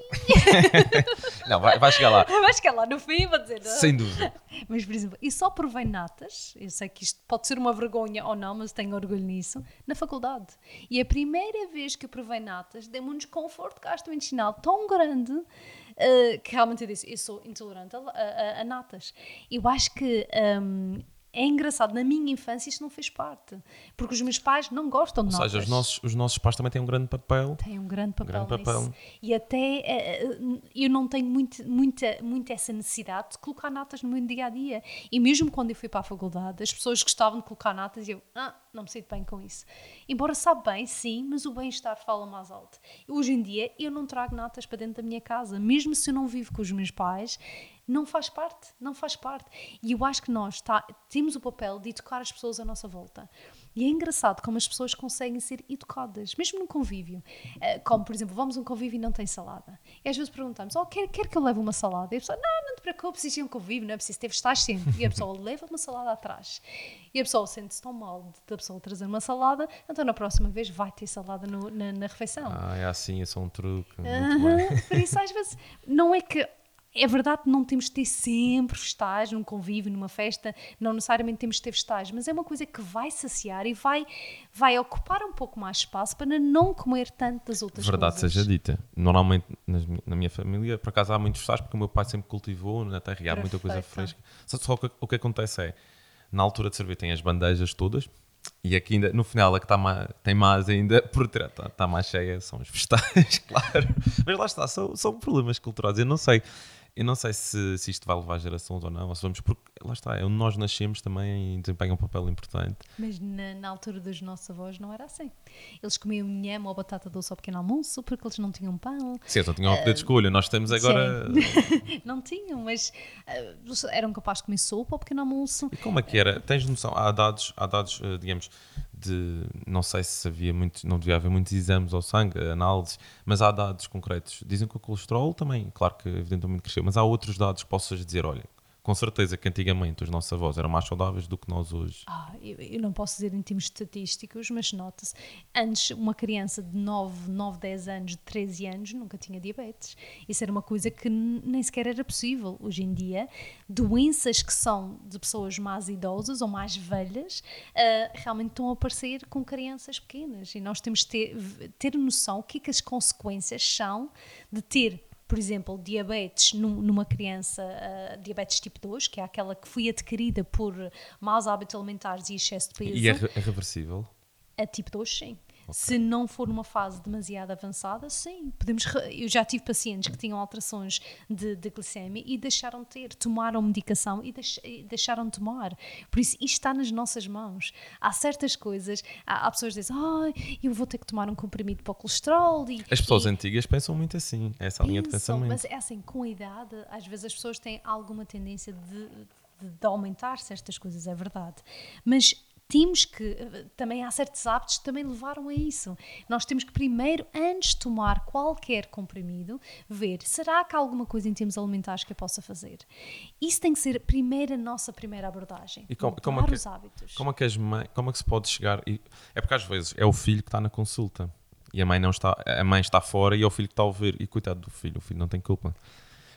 S1: não, vai, vai, chegar lá.
S2: Vai chegar lá no fim, vou dizer. Não?
S1: Sem dúvida.
S2: Mas, por exemplo, e só provei natas, eu sei que isto pode ser uma vergonha ou não, mas tenho orgulho nisso, na faculdade. E a primeira vez que provei natas deu-me um desconforto gastrointestinal tão grande uh, que realmente eu disse: eu sou intolerante a, a, a natas. Eu acho que um, é engraçado, na minha infância isto não fez parte, porque os meus pais não gostam de
S1: Ou seja, os nossos, os nossos pais também têm um grande papel.
S2: Têm um grande papel, um grande papel. E até eh, eh, eu não tenho muito, muita, muita essa necessidade de colocar natas no meu dia a dia. E mesmo quando eu fui para a faculdade, as pessoas gostavam de colocar natas e eu, ah, não me sinto bem com isso. Embora sabe bem, sim, mas o bem-estar fala mais alto. Hoje em dia eu não trago natas para dentro da minha casa, mesmo se eu não vivo com os meus pais, não faz parte, não faz parte. E eu acho que nós tá, temos o papel de educar as pessoas à nossa volta. E é engraçado como as pessoas conseguem ser educadas, mesmo num convívio. Eh, como, por exemplo, vamos a um convívio e não tem salada. E às vezes perguntamos, oh, quer, quer que eu leve uma salada? E a pessoa, não, não te preocupes, isto é um convívio, não é preciso, teve estar sempre. E a pessoa leva uma salada atrás. E a pessoa sente-se tão mal da pessoa trazer uma salada, então na próxima vez vai ter salada no, na, na, refeição.
S1: Ah, é assim, é só um truque. Uh
S2: -huh. Por isso, às vezes, não é que é verdade que não temos de ter sempre festais num convívio, numa festa, não necessariamente temos de ter festais, mas é uma coisa que vai saciar e vai, vai ocupar um pouco mais espaço para não comer tantas outras
S1: verdade
S2: coisas.
S1: Verdade seja dita. Normalmente nas, na minha família, por acaso há muitos festais porque o meu pai sempre cultivou na terra e há muita coisa fresca. Só, só o, que, o que acontece é, na altura de servir tem as bandejas todas, e aqui ainda, no final, a que está mais, tem mais ainda, por trás está, está mais cheia, são os vegetais, claro. Mas lá está, são, são problemas culturais. Eu não sei, eu não sei se, se isto vai levar gerações ou não, ou se vamos, porque lá está, é onde nós nascemos também desempenha um papel importante.
S2: Mas na, na, altura dos nossos avós não era assim. Eles comiam nhama ou batata doce ao pequeno almoço porque eles não tinham pão.
S1: Sim, eles não tinham uh, poder de escolha. Nós temos agora.
S2: não tinham, mas uh, eram capazes de comer sopa ao pequeno almoço.
S1: E como é que era? Tens noção? Há dados, há dados uh, digamos, de. Não sei se havia muito, não devia haver muitos exames ao sangue, análises, mas há dados concretos. Dizem que o colesterol também, claro que evidentemente cresceu, mas há outros dados que possas dizer: olha, com certeza que antigamente os nossos avós eram mais saudáveis do que nós hoje.
S2: Ah, eu, eu não posso dizer em termos estatísticos, mas nota-se, antes uma criança de 9, 9, 10 anos, de 13 anos, nunca tinha diabetes. Isso era uma coisa que nem sequer era possível. Hoje em dia, doenças que são de pessoas mais idosas ou mais velhas, uh, realmente estão a aparecer com crianças pequenas. E nós temos de ter, ter noção o que, é que as consequências são de ter por exemplo, diabetes num- numa criança, ah, diabetes tipo 2, que é aquela que foi adquirida por maus hábitos alimentares e excesso de peso,
S1: E é, re- é reversível?
S2: a tipo 2, sim. Se não for numa fase demasiado avançada, sim. Podemos Eu já tive pacientes que tinham alterações de, de glicemia e deixaram de ter, tomaram medicação e, deix- e deixaram de tomar. Por isso, isto está nas nossas mãos. Há certas coisas, há, há pessoas que dizem, ai, eu vou ter que tomar um comprimido para o colesterol. E,
S1: As pessoas
S2: e,
S1: antigas pensam muito assim, é essa a linha de
S2: pensam,
S1: pensamento.
S2: Mas é assim, com a idade, às vezes as pessoas têm alguma tendência de, de, de aumentar certas coisas, é verdade. Mas temos que, também há certos hábitos que também levaram a isso. Nós temos que primeiro, antes de tomar qualquer comprimido, ver, será que há alguma coisa em termos alimentares que eu possa fazer? Isso tem que ser primeiro a nossa primeira abordagem.
S1: E como, como é que,
S2: os hábitos.
S1: como é que as mães, como é que se pode chegar? e- é porque às vezes é o filho que está na consulta e a mãe não está, a mãe está fora e é o filho que está a ouvir e coitado do filho, o filho não tem culpa.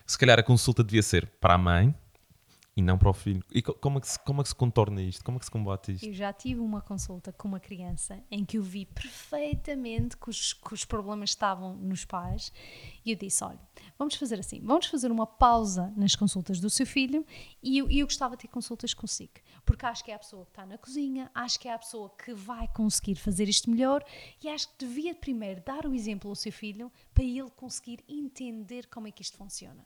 S1: Se calhar a consulta devia ser para a mãe e não para o filho. E co- como é que se, como é que se contorna isto? Como é que se combate isto?
S2: Eu já tive uma consulta com uma criança em que eu vi perfeitamente que os, que os problemas estavam nos pais e eu disse: Olha, vamos fazer assim, vamos fazer uma pausa nas consultas do seu filho e eu, eu gostava de ter consultas consigo, porque acho que é a pessoa que está na cozinha, acho que é a pessoa que vai conseguir fazer isto melhor e acho que devia primeiro dar o exemplo ao seu filho para ele conseguir entender como é que isto funciona.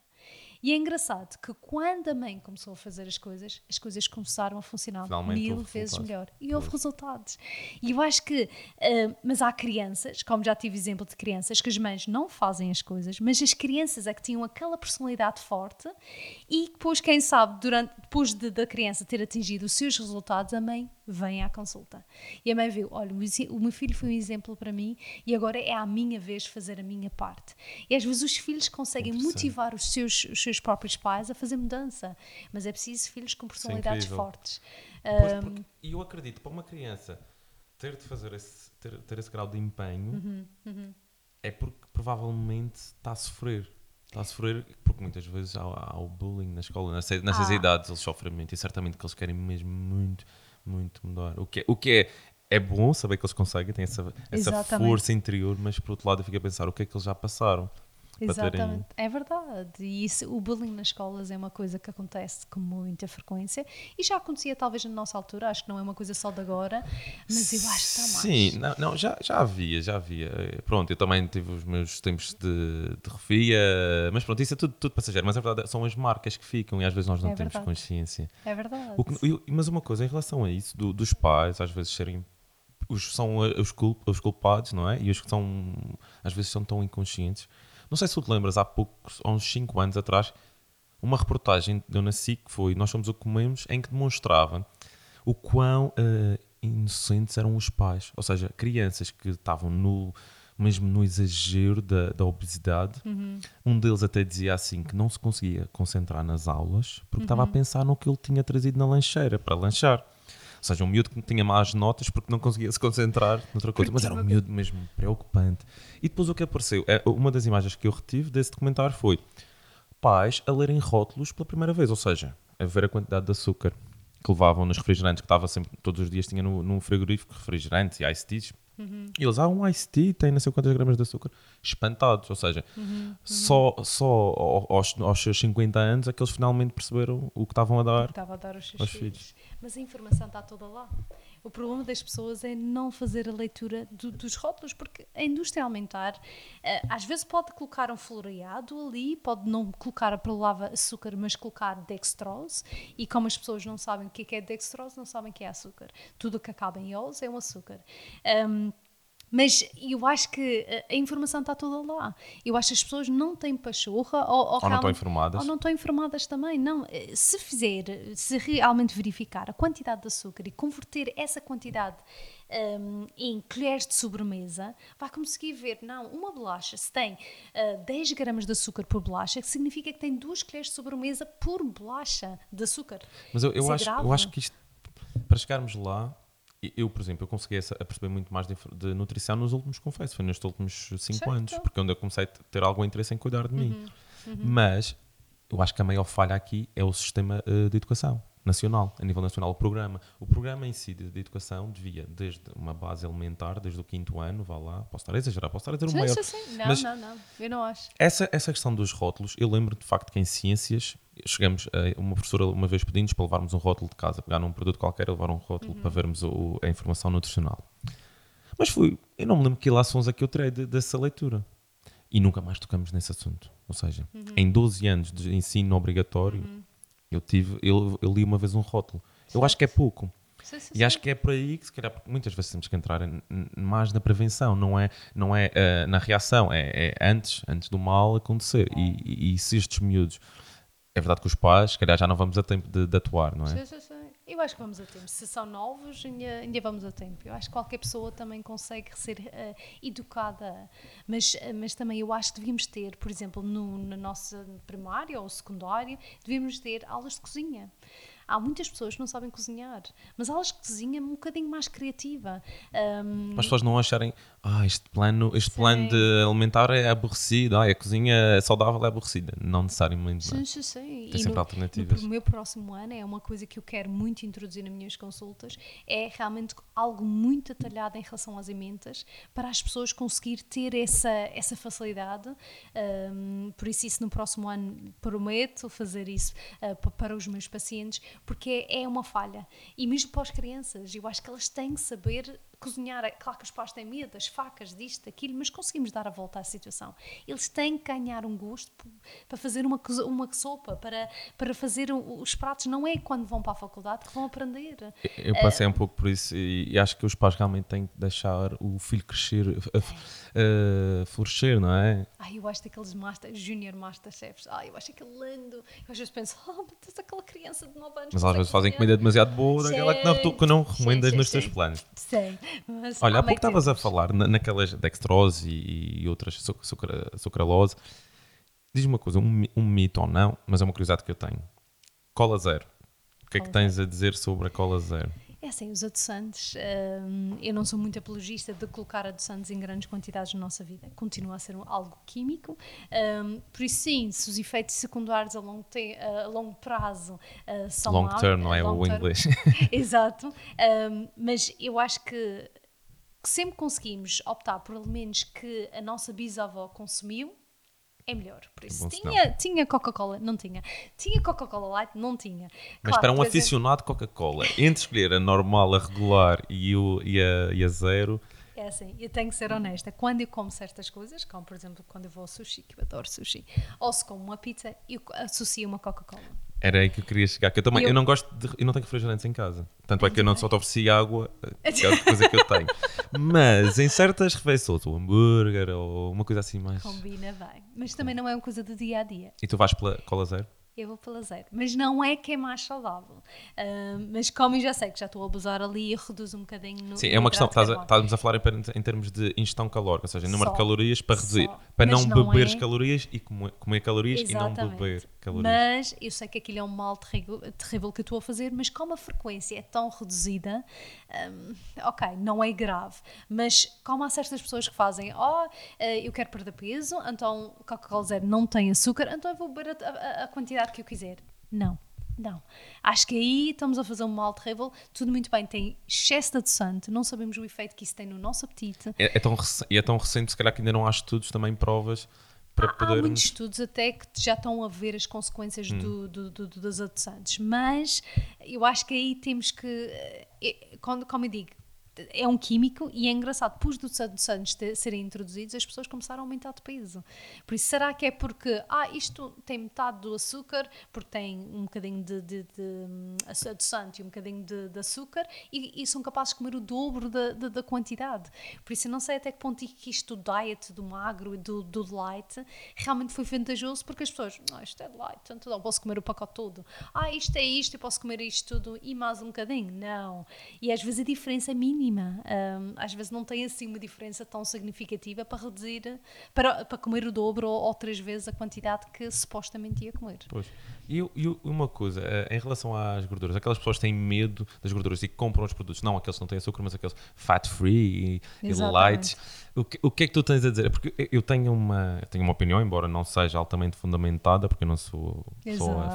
S2: E é engraçado que quando a mãe começou a fazer as coisas, as coisas começaram a funcionar
S1: Finalmente
S2: mil vezes
S1: resultado.
S2: melhor. E houve resultados. E eu acho que, ah, mas há crianças, como já tive exemplo de crianças, que as mães não fazem as coisas, mas as crianças é que tinham aquela personalidade forte e depois, quem sabe, durante, depois de- da criança ter atingido os seus resultados, a mãe vem à consulta. E a mãe viu, olha, o meu filho foi um exemplo para mim e agora é a minha vez fazer a minha parte. E às vezes os filhos conseguem motivar os seus, os seus próprios pais a fazer mudança, mas é preciso filhos com personalidades
S1: incrível.
S2: fortes.
S1: E eu acredito, para uma criança ter de fazer esse, ter, ter esse grau de empenho
S2: Uhum,
S1: é porque provavelmente está a sofrer. Está a sofrer porque muitas vezes há, há o bullying na escola, nessas, nessas
S2: Ah.
S1: idades eles sofrem muito e certamente que eles querem mesmo muito, muito mudar. O que é, o que é, é bom saber que eles conseguem, têm essa, essa
S2: Exatamente.
S1: força interior, mas por outro lado eu fico a pensar o que é que eles já passaram. Para terem-
S2: Exatamente, é verdade. E isso, o bullying nas escolas é uma coisa que acontece com muita frequência e já acontecia talvez na nossa altura, acho que não é uma coisa só de agora, mas eu acho que está mais.
S1: Sim, não, não, já, já havia, já havia. Eh, Pronto, eu também tive os meus tempos de, de refia, mas pronto, isso é tudo, tudo passageiro. Mas a verdade são as marcas que ficam e às vezes nós não
S2: É
S1: temos consciência.
S2: É verdade.
S1: Que- mas uma coisa, em relação a isso, do- dos pais às vezes serem. Os, são eh, os, culp- os culpados, não é? E os que são. Às vezes são tão inconscientes. Não sei se tu te lembras, há poucos, há uns 5 anos atrás, uma reportagem deu na SIC que foi Nós Somos o que Comemos, em que demonstrava o quão eh, inocentes eram os pais. Ou seja, crianças que estavam no. Mesmo no exagero da, da obesidade, um deles até dizia assim que não se conseguia concentrar nas aulas porque estava a pensar no que ele tinha trazido na lancheira para lanchar. Ou seja, um miúdo que tinha más notas porque não conseguia se concentrar noutra coisa. Mas era um miúdo mesmo preocupante. E depois o que apareceu, é, uma das imagens que eu retive desse documentário foi pais a lerem rótulos pela primeira vez. Ou seja, a ver a quantidade de açúcar que levavam nos refrigerantes, que estava sempre, todos os dias tinha no, no frigorífico refrigerantes e ice teas. E eles, ah, um ice tea tem não sei quantas gramas de açúcar. Espantados, ou seja, só, só ao- aos, aos seus 50 anos é que eles finalmente perceberam o que estavam a dar.
S2: A dar aos seus
S1: aos
S2: filhos.
S1: filhos.
S2: Mas a informação está toda lá. O problema das pessoas é não fazer a leitura do- dos rótulos, porque a indústria alimentar eh, às vezes pode colocar um floreado ali, pode não colocar a palavra açúcar, mas colocar dextrose. E como as pessoas não sabem o que é é dextrose, não sabem o que é açúcar. Tudo o que acaba em ose é um açúcar. Ahm, mas eu acho que eh, a informação está toda lá. Eu acho que as pessoas não têm pachorra ou, ou,
S1: Ou não estão informadas.
S2: ou não estão informadas também. Não, Eh, se fizer, se realmente verificar a quantidade de açúcar e converter essa quantidade hum, em colheres de sobremesa, vai conseguir ver, não, uma bolacha, se tem ah, 10 gramas de açúcar por bolacha, significa que tem 2 colheres de sobremesa por bolacha de açúcar.
S1: Mas eu, eu
S2: é
S1: acho, eu acho que isto, para chegarmos lá, eu, por exemplo, eu consegui a perceber muito mais de, de nutrição nos últimos, confesso, foi nestes últimos 5
S2: Certo. Uhum,
S1: anos, porque é onde eu comecei a ter algum interesse em cuidar de mim. Mas eu acho que a maior falha aqui é o sistema eh, de educação. Nacional, a nível nacional, o programa. O programa em si de, de educação devia, desde uma base elementar, desde o quinto ano, vá lá, posso estar a exagerar, posso estar a ter um
S2: Sim,
S1: maior...
S2: sim, sim. Não,
S1: Mas-
S2: não, não. Eu não acho.
S1: Essa, essa questão dos rótulos, eu lembro de facto que em ciências, chegamos, a, uma professora uma vez pedindo-nos para levarmos um rótulo de casa, pegar num produto qualquer e levar um rótulo para vermos o- a informação nutricional. Mas fui, eu não me lembro que ilações é que eu terei de- dessa leitura. E nunca mais tocamos nesse assunto. Ou seja, em 12 anos de ensino obrigatório, eu tive, eu, eu li uma vez um rótulo. Eu acho que é pouco.
S2: Sim, sim,
S1: E
S2: sim.
S1: acho que é por aí que, se calhar, muitas vezes temos que entrar mais na prevenção, não é, não é eh, na reação, é, é antes, antes do mal acontecer. E, e- e se estes miúdos, é verdade que os pais, se calhar já não vamos a tempo de, de atuar, não é?
S2: Sim, sim, sim. Eu acho que vamos a tempo. Se são novos, ainda, ainda vamos a tempo. Eu acho que qualquer pessoa também consegue ser eh, educada. Mas, eh, mas também eu acho que devíamos ter, por exemplo, no, na nossa primária ou secundária, devíamos ter aulas de cozinha. Há muitas pessoas que não sabem cozinhar, mas aulas de cozinha um bocadinho mais criativa.
S1: Para as pessoas não acharem, ah, este plano, este plano de alimentar é aborrecido, ah, a cozinha saudável é aborrecida. Não necessariamente. é?
S2: Sim, sim, sim.
S1: Tem
S2: E
S1: sempre
S2: no-
S1: alternativas.
S2: No meu próximo ano é uma coisa que eu quero muito introduzir nas minhas consultas, é realmente algo muito detalhado em relação às ementas, para as pessoas conseguir ter essa, essa facilidade. Ahm, por isso, isso no próximo ano prometo fazer isso pa- para os meus pacientes, porque é, é uma falha. E mesmo para as crianças, eu acho que elas têm que saber cozinhar. É Claro que os pais têm medo das facas, disto, daquilo, mas conseguimos dar a volta à situação. Eles têm que ganhar um gosto para fazer uma, uma sopa, para, para fazer os pratos. Não é quando vão para a faculdade que vão aprender.
S1: Eu passei um pouco por isso e, acho que os pais realmente têm que deixar o filho crescer, a- a- a florescer, não é?
S2: Ai, eu acho daqueles master, junior masterchefs. Ai, eu acho aquele lindo. Eu às vezes penso, oh, meu Deus, aquela criança de 9 anos.
S1: Mas às vezes fazem
S2: cozinhar."
S1: comida demasiado boa, daquela que não, tu- que não recomendas nos teus planos.
S2: Sim, mas
S1: Olha, há
S2: há
S1: pouco estavas a falar na- naquelas dextrose e, e outras su- sucra- sucralose. Diz-me uma coisa, um, um mito ou não, mas é uma curiosidade que eu tenho. Cola zero. O que é que tens a dizer sobre a cola zero?
S2: É assim, os adoçantes, hum, eu não sou muito apologista de colocar adoçantes em grandes quantidades na nossa vida. Continua a ser um- algo químico. hum, por isso, sim, se os efeitos secundários a longo, te- a longo prazo uh, são
S1: Long term, não é? O inglês.
S2: Exato. Mas eu acho que, que sempre conseguimos optar por elementos que a nossa bisavó consumiu, é melhor. Por isso,
S1: bom
S2: tinha, tinha Coca-Cola? Não tinha. Tinha Coca-Cola Light? Não tinha.
S1: Mas
S2: Claro,
S1: para um aficionado de Coca-Cola, entre escolher a normal, a regular e, o, e, a, e a zero,
S2: É assim, eu tenho que ser honesta. Quando eu como certas coisas, como por exemplo quando eu vou ao sushi, que eu adoro sushi, ou se como uma pizza, eu associo uma Coca-Cola.
S1: Era aí que eu queria chegar. Que eu também, eu,
S2: Eu-
S1: não gosto de, eu não tenho refrigerantes em casa. Tanto é que eu não só te ofereci água, que é outra coisa que eu tenho. Mas em certas refeições, o hambúrguer ou uma coisa assim mais.
S2: Combina bem. Mas também não é uma coisa do dia a dia.
S1: E tu vais pela cola zero?
S2: Eu vou pela zero. Mas não é que é mais saudável. Ah, mas como eu já sei que já estou a abusar ali, eu reduzo um bocadinho no.
S1: Sim, é uma questão.
S2: de
S1: Estás a-. Estávamos a falar em, em termos de ingestão calórica, ou seja, número
S2: Só.
S1: de calorias para reduzir.
S2: Só.
S1: Para não
S2: não
S1: beberes
S2: é-
S1: calorias e comer, comer calorias e não
S2: Exatamente.
S1: beber calorias.
S2: Mas eu sei que aquilo é um mal terrível, terrível que eu estou a fazer, mas como a frequência é tão reduzida, hum, ok, não é grave. Mas como há certas pessoas que fazem, oh, eh, eu quero perder peso, então Coca-Cola Zero não tem açúcar, então eu vou beber a, a- a quantidade que eu quiser. Não. Não. Acho que aí estamos a fazer um mal terrível. Tudo muito bem, tem excesso de adoçante, não sabemos o efeito que isso tem no nosso apetite.
S1: É, é tão rec- e é tão recente, se calhar que ainda não há estudos, também provas para
S2: Há, há muitos estudos até que já estão a ver as consequências do, do, do- dos adoçantes, mas eu acho que aí temos que, eh, eh, quando, como eu digo, é um químico e é engraçado, depois dos adoçantes te- serem introduzidos, as pessoas começaram a aumentar de peso. Por isso, será que é porque, ah, isto tem metade do açúcar, porque tem um bocadinho de, de, de, hum, adoçante e um bocadinho de, de açúcar, e, e são capazes de comer o dobro da, da, da quantidade. Por isso, eu não sei até que ponto que isto do diet, do magro e do, do light, realmente foi vantajoso, porque as pessoas, ah, isto é light, então eu posso comer o pacote todo. Ah, isto é isto, eu posso comer isto tudo e mais um bocadinho. Não. E às vezes a diferença é mínima. Hum, às vezes não tem assim uma diferença tão significativa para reduzir, para, para comer o dobro ou, ou três vezes a quantidade que supostamente ia comer.
S1: Pois. E, e uma coisa, eh, em relação às gorduras, aquelas pessoas têm medo das gorduras e compram os produtos, não aqueles que não têm açúcar, mas aqueles fat free e, e light. O que, o que é que tu tens a dizer? Porque eu- tenho uma, eu tenho uma opinião, embora não seja altamente fundamentada, porque eu não sou,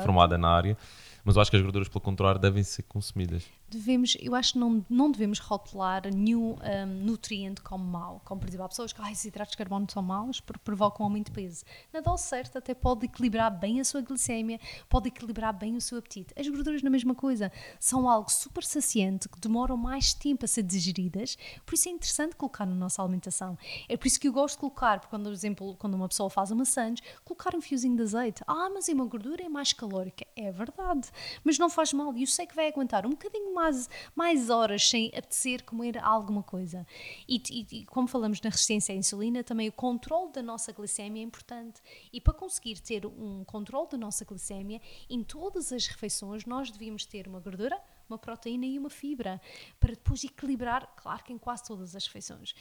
S1: formada na área, Mas eu acho que as gorduras, pelo contrário, devem ser consumidas.
S2: Devemos, eu acho que não, não devemos rotular nenhum um, nutriente como mau. Como, por exemplo, há pessoas que ah, esses hidratos de carbono são maus porque provocam aumento de peso. Na dose certa até pode equilibrar bem a sua glicemia, pode equilibrar bem o seu apetite. As gorduras, na mesma coisa, são algo super saciante que demoram mais tempo a ser digeridas, por isso é interessante colocar na nossa alimentação. É por isso que eu gosto de colocar, quando, por exemplo, quando uma pessoa faz uma sandes, colocar um fiozinho de azeite. Ah, mas é uma gordura é mais calórica. É verdade, mas não faz mal. E eu sei que vai aguentar um bocadinho mais, mais horas sem apetecer comer alguma coisa. E, e, e, como falamos na resistência à insulina, também o controle da nossa glicemia é importante. E para conseguir ter um controle da nossa glicemia, em todas as refeições nós devíamos ter uma gordura, uma proteína e uma fibra, para depois equilibrar, claro que em quase todas as refeições,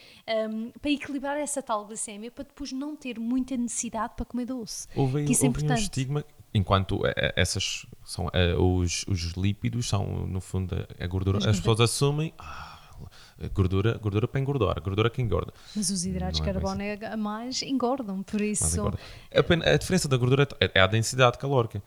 S2: um, para equilibrar essa tal glicemia, para depois não ter muita necessidade para comer doce.
S1: Houve,
S2: que isso é
S1: houve um
S2: importante.
S1: estigma, enquanto eh, eh, essas são eh, os, os lípidos, são no fundo a- gordura,
S2: As
S1: as pessoas assumem. "Ah, gordura, gordura para engordar, gordura que engorda.
S2: Mas os hidratos de
S1: é
S2: carbono é a mais engordam, por isso.
S1: engorda. A, diferença da gordura é é a densidade calórica.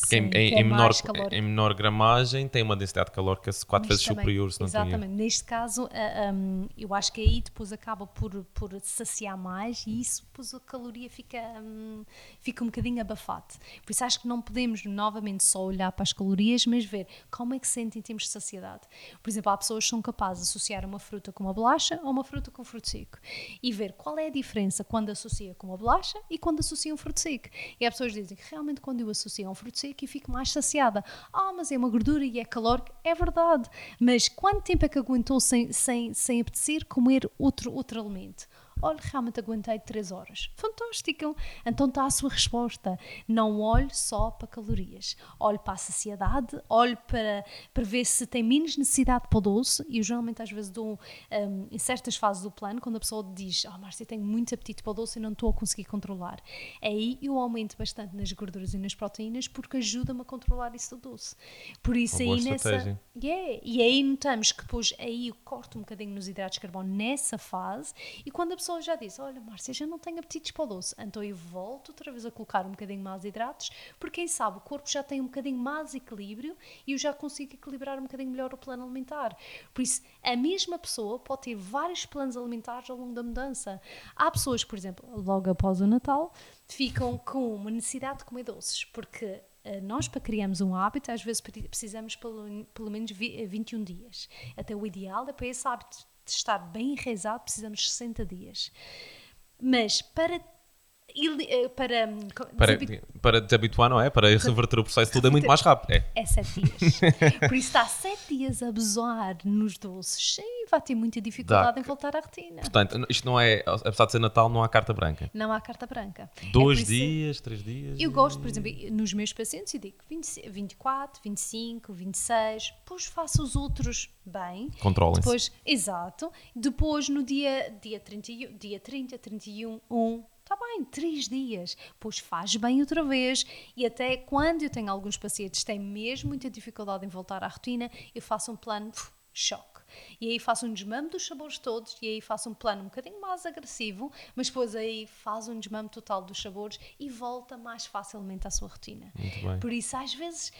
S1: Porque
S2: sim,
S1: em-
S2: é
S1: em menor, em menor gramagem tem uma densidade calórica quatro vezes
S2: também-
S1: superior, se não tenho erro.
S2: Exatamente. Neste caso, ah, hum, eu acho que aí depois acaba por, por saciar mais e isso depois a caloria fica, hum, fica um bocadinho abafado. Por isso acho que não podemos novamente só olhar para as calorias, mas ver como é que se sente em termos de saciedade. Por exemplo, há pessoas que são capazes de associar uma fruta com uma bolacha ou uma fruta com fruto seco e ver qual é a diferença quando associa com uma bolacha e quando associa um fruto seco. E há pessoas que dizem que realmente quando eu associo a um fruto seco eu fico mais saciada. Ah, mas é uma gordura e é calórico. É verdade. Mas quanto tempo é que aguentou sem, sem, sem apetecer comer outro, outro alimento? Olha, realmente aguentei 3 horas. Fantástico! Então está a sua resposta. Não olhe só para calorias. Olhe para a saciedade, olhe para, para ver se tem menos necessidade para o doce. E eu geralmente às vezes dou, um, em certas fases do plano, quando a pessoa diz ah, Márcia, tenho muito apetite para o doce e não estou a conseguir controlar. Aí eu aumento bastante nas gorduras e nas proteínas porque ajuda-me a controlar isso do doce. Por isso
S1: Uma
S2: aí nessa... Yeah. E aí notamos que depois aí eu corto um bocadinho nos hidratos de carbono nessa fase e quando a pessoa já diz, olha Márcia, já não tenho apetites para o doce, então eu volto outra vez a colocar um bocadinho mais hidratos, porque quem sabe o corpo já tem um bocadinho mais equilíbrio e eu já consigo equilibrar um bocadinho melhor o plano alimentar. Por isso, a mesma pessoa pode ter vários planos alimentares ao longo da mudança. Há pessoas, por exemplo, logo após o Natal, ficam com uma necessidade de comer doces, porque eh, nós, para criarmos um hábito, às vezes pre- precisamos pelo, pelo menos vi- eh, 21 dias. Até o ideal é para esse hábito de estar bem enraizado, precisamos de 60 dias. Mas para. Eh, para, hum,
S1: Para, para te habituar, não é? Para reverter o processo, tudo é muito mais rápido. É.
S2: é 7 dias. Por isso está 7 dias a abusar nos doces. E vai ter muita dificuldade
S1: Dá.
S2: em voltar à rotina.
S1: Portanto, isto não é, apesar de ser Natal, não há carta branca.
S2: Não há carta branca. É
S1: Dois
S2: isso-
S1: dias, três dias.
S2: Eu gosto, por exemplo, nos meus pacientes, eu digo 20, 24, 25, 26, depois faço os outros bem.
S1: Controlem-se.
S2: Depois, exato. Depois, no dia, dia, 30, e- dia 30, 31, 1, está bem, 3 dias. Depois faz bem outra vez. E até quando eu tenho alguns pacientes que têm mesmo muita dificuldade em voltar à rotina, eu faço um plano uf, choque. E aí faço um desmame dos sabores todos e aí faço um plano um bocadinho mais agressivo, mas depois aí faz um desmame total dos sabores e volta mais facilmente à sua rotina.
S1: Muito bem.
S2: Por isso, às vezes,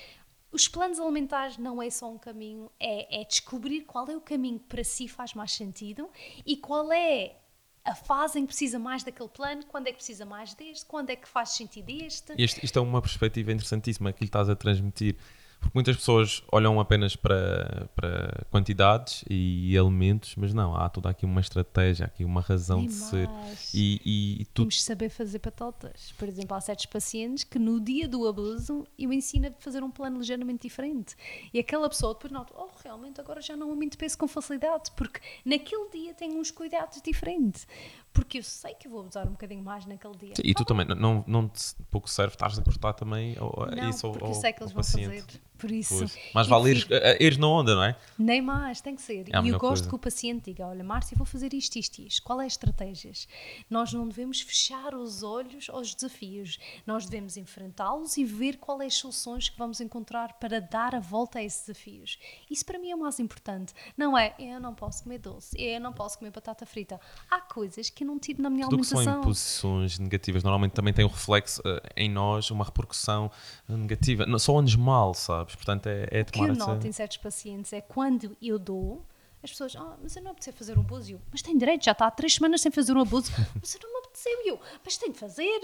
S2: os planos alimentares não é só um caminho, é, é descobrir qual é o caminho que para si faz mais sentido e qual é a fase em que precisa mais daquele plano, quando é que precisa mais deste, quando é que faz sentido este.
S1: Isto, isto é uma perspectiva interessantíssima que lhe estás a transmitir. Porque muitas pessoas olham apenas para, para quantidades e elementos, mas não, há toda aqui uma estratégia, há aqui uma razão
S2: Nem
S1: de ser.
S2: mais.
S1: E, e, e tu
S2: Temos de saber fazer patotas. Por exemplo, há certos pacientes que no dia do abuso eu ensino a fazer um plano ligeiramente diferente. E aquela pessoa depois nota, oh, realmente agora já não aumento peso com facilidade, porque naquele dia tenho uns cuidados diferentes. Porque eu sei que eu vou abusar um bocadinho mais naquele dia.
S1: E tu também, não, não te pouco serve, estás a cortar também ao-
S2: Não,
S1: isso ao,
S2: porque
S1: ao,
S2: eu sei que eles vão
S1: paciente.
S2: fazer. Por isso.
S1: Pois. Mas vale ires,
S2: fico-
S1: eh, ires na onda, não é?
S2: Nem mais, tem que ser.
S1: É a
S2: e eu gosto
S1: coisa.
S2: que o paciente diga: Olha, Márcia, vou fazer isto, isto, isto. Qual é as estratégias? Nós não devemos fechar os olhos aos desafios. Nós devemos enfrentá-los e ver quais as soluções que vamos encontrar para dar a volta a esses desafios. Isso para mim é o mais importante. Não é eu não posso comer doce, eu não posso comer batata frita. Há coisas que eu não tiro na minha
S1: Tudo o que são
S2: alimentação.
S1: imposições negativas normalmente também tem um reflexo eh, em nós, uma repercussão negativa. Não, só andes mal, sabes? Sabes? Portanto, é, é
S2: O que
S1: tomar
S2: eu
S1: essa...
S2: noto em certos pacientes é quando eu dou, as pessoas, ah, mas eu não apeteceu fazer um abuso. Eu, mas tem direito, já está há três semanas sem fazer um abuso. mas eu não me apeteceu. E eu, mas tem de fazer.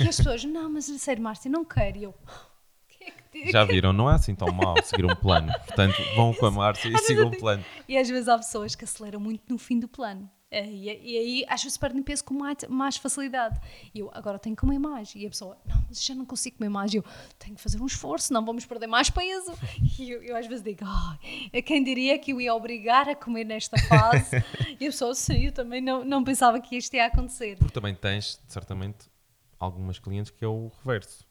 S2: E as pessoas, não, mas a sério, Márcia, não quero. E eu, é
S1: Já viram, não é assim tão mal seguir um plano. Portanto, vão com a Márcia e sigam um plano.
S2: E às vezes há pessoas que aceleram muito no fim do plano. Eh, E, e aí às vezes perdem peso com mais, mais facilidade. E eu agora tenho que comer mais. E a pessoa, não, mas já não consigo comer mais. E eu tenho que fazer um esforço, não vamos perder mais peso. E eu, eu às vezes digo, "Ai, quem diria que eu ia obrigar a comer nesta fase? e a pessoa, sim, eu também não, não pensava que isto ia acontecer.
S1: Porque também tens, certamente, algumas clientes que é o reverso.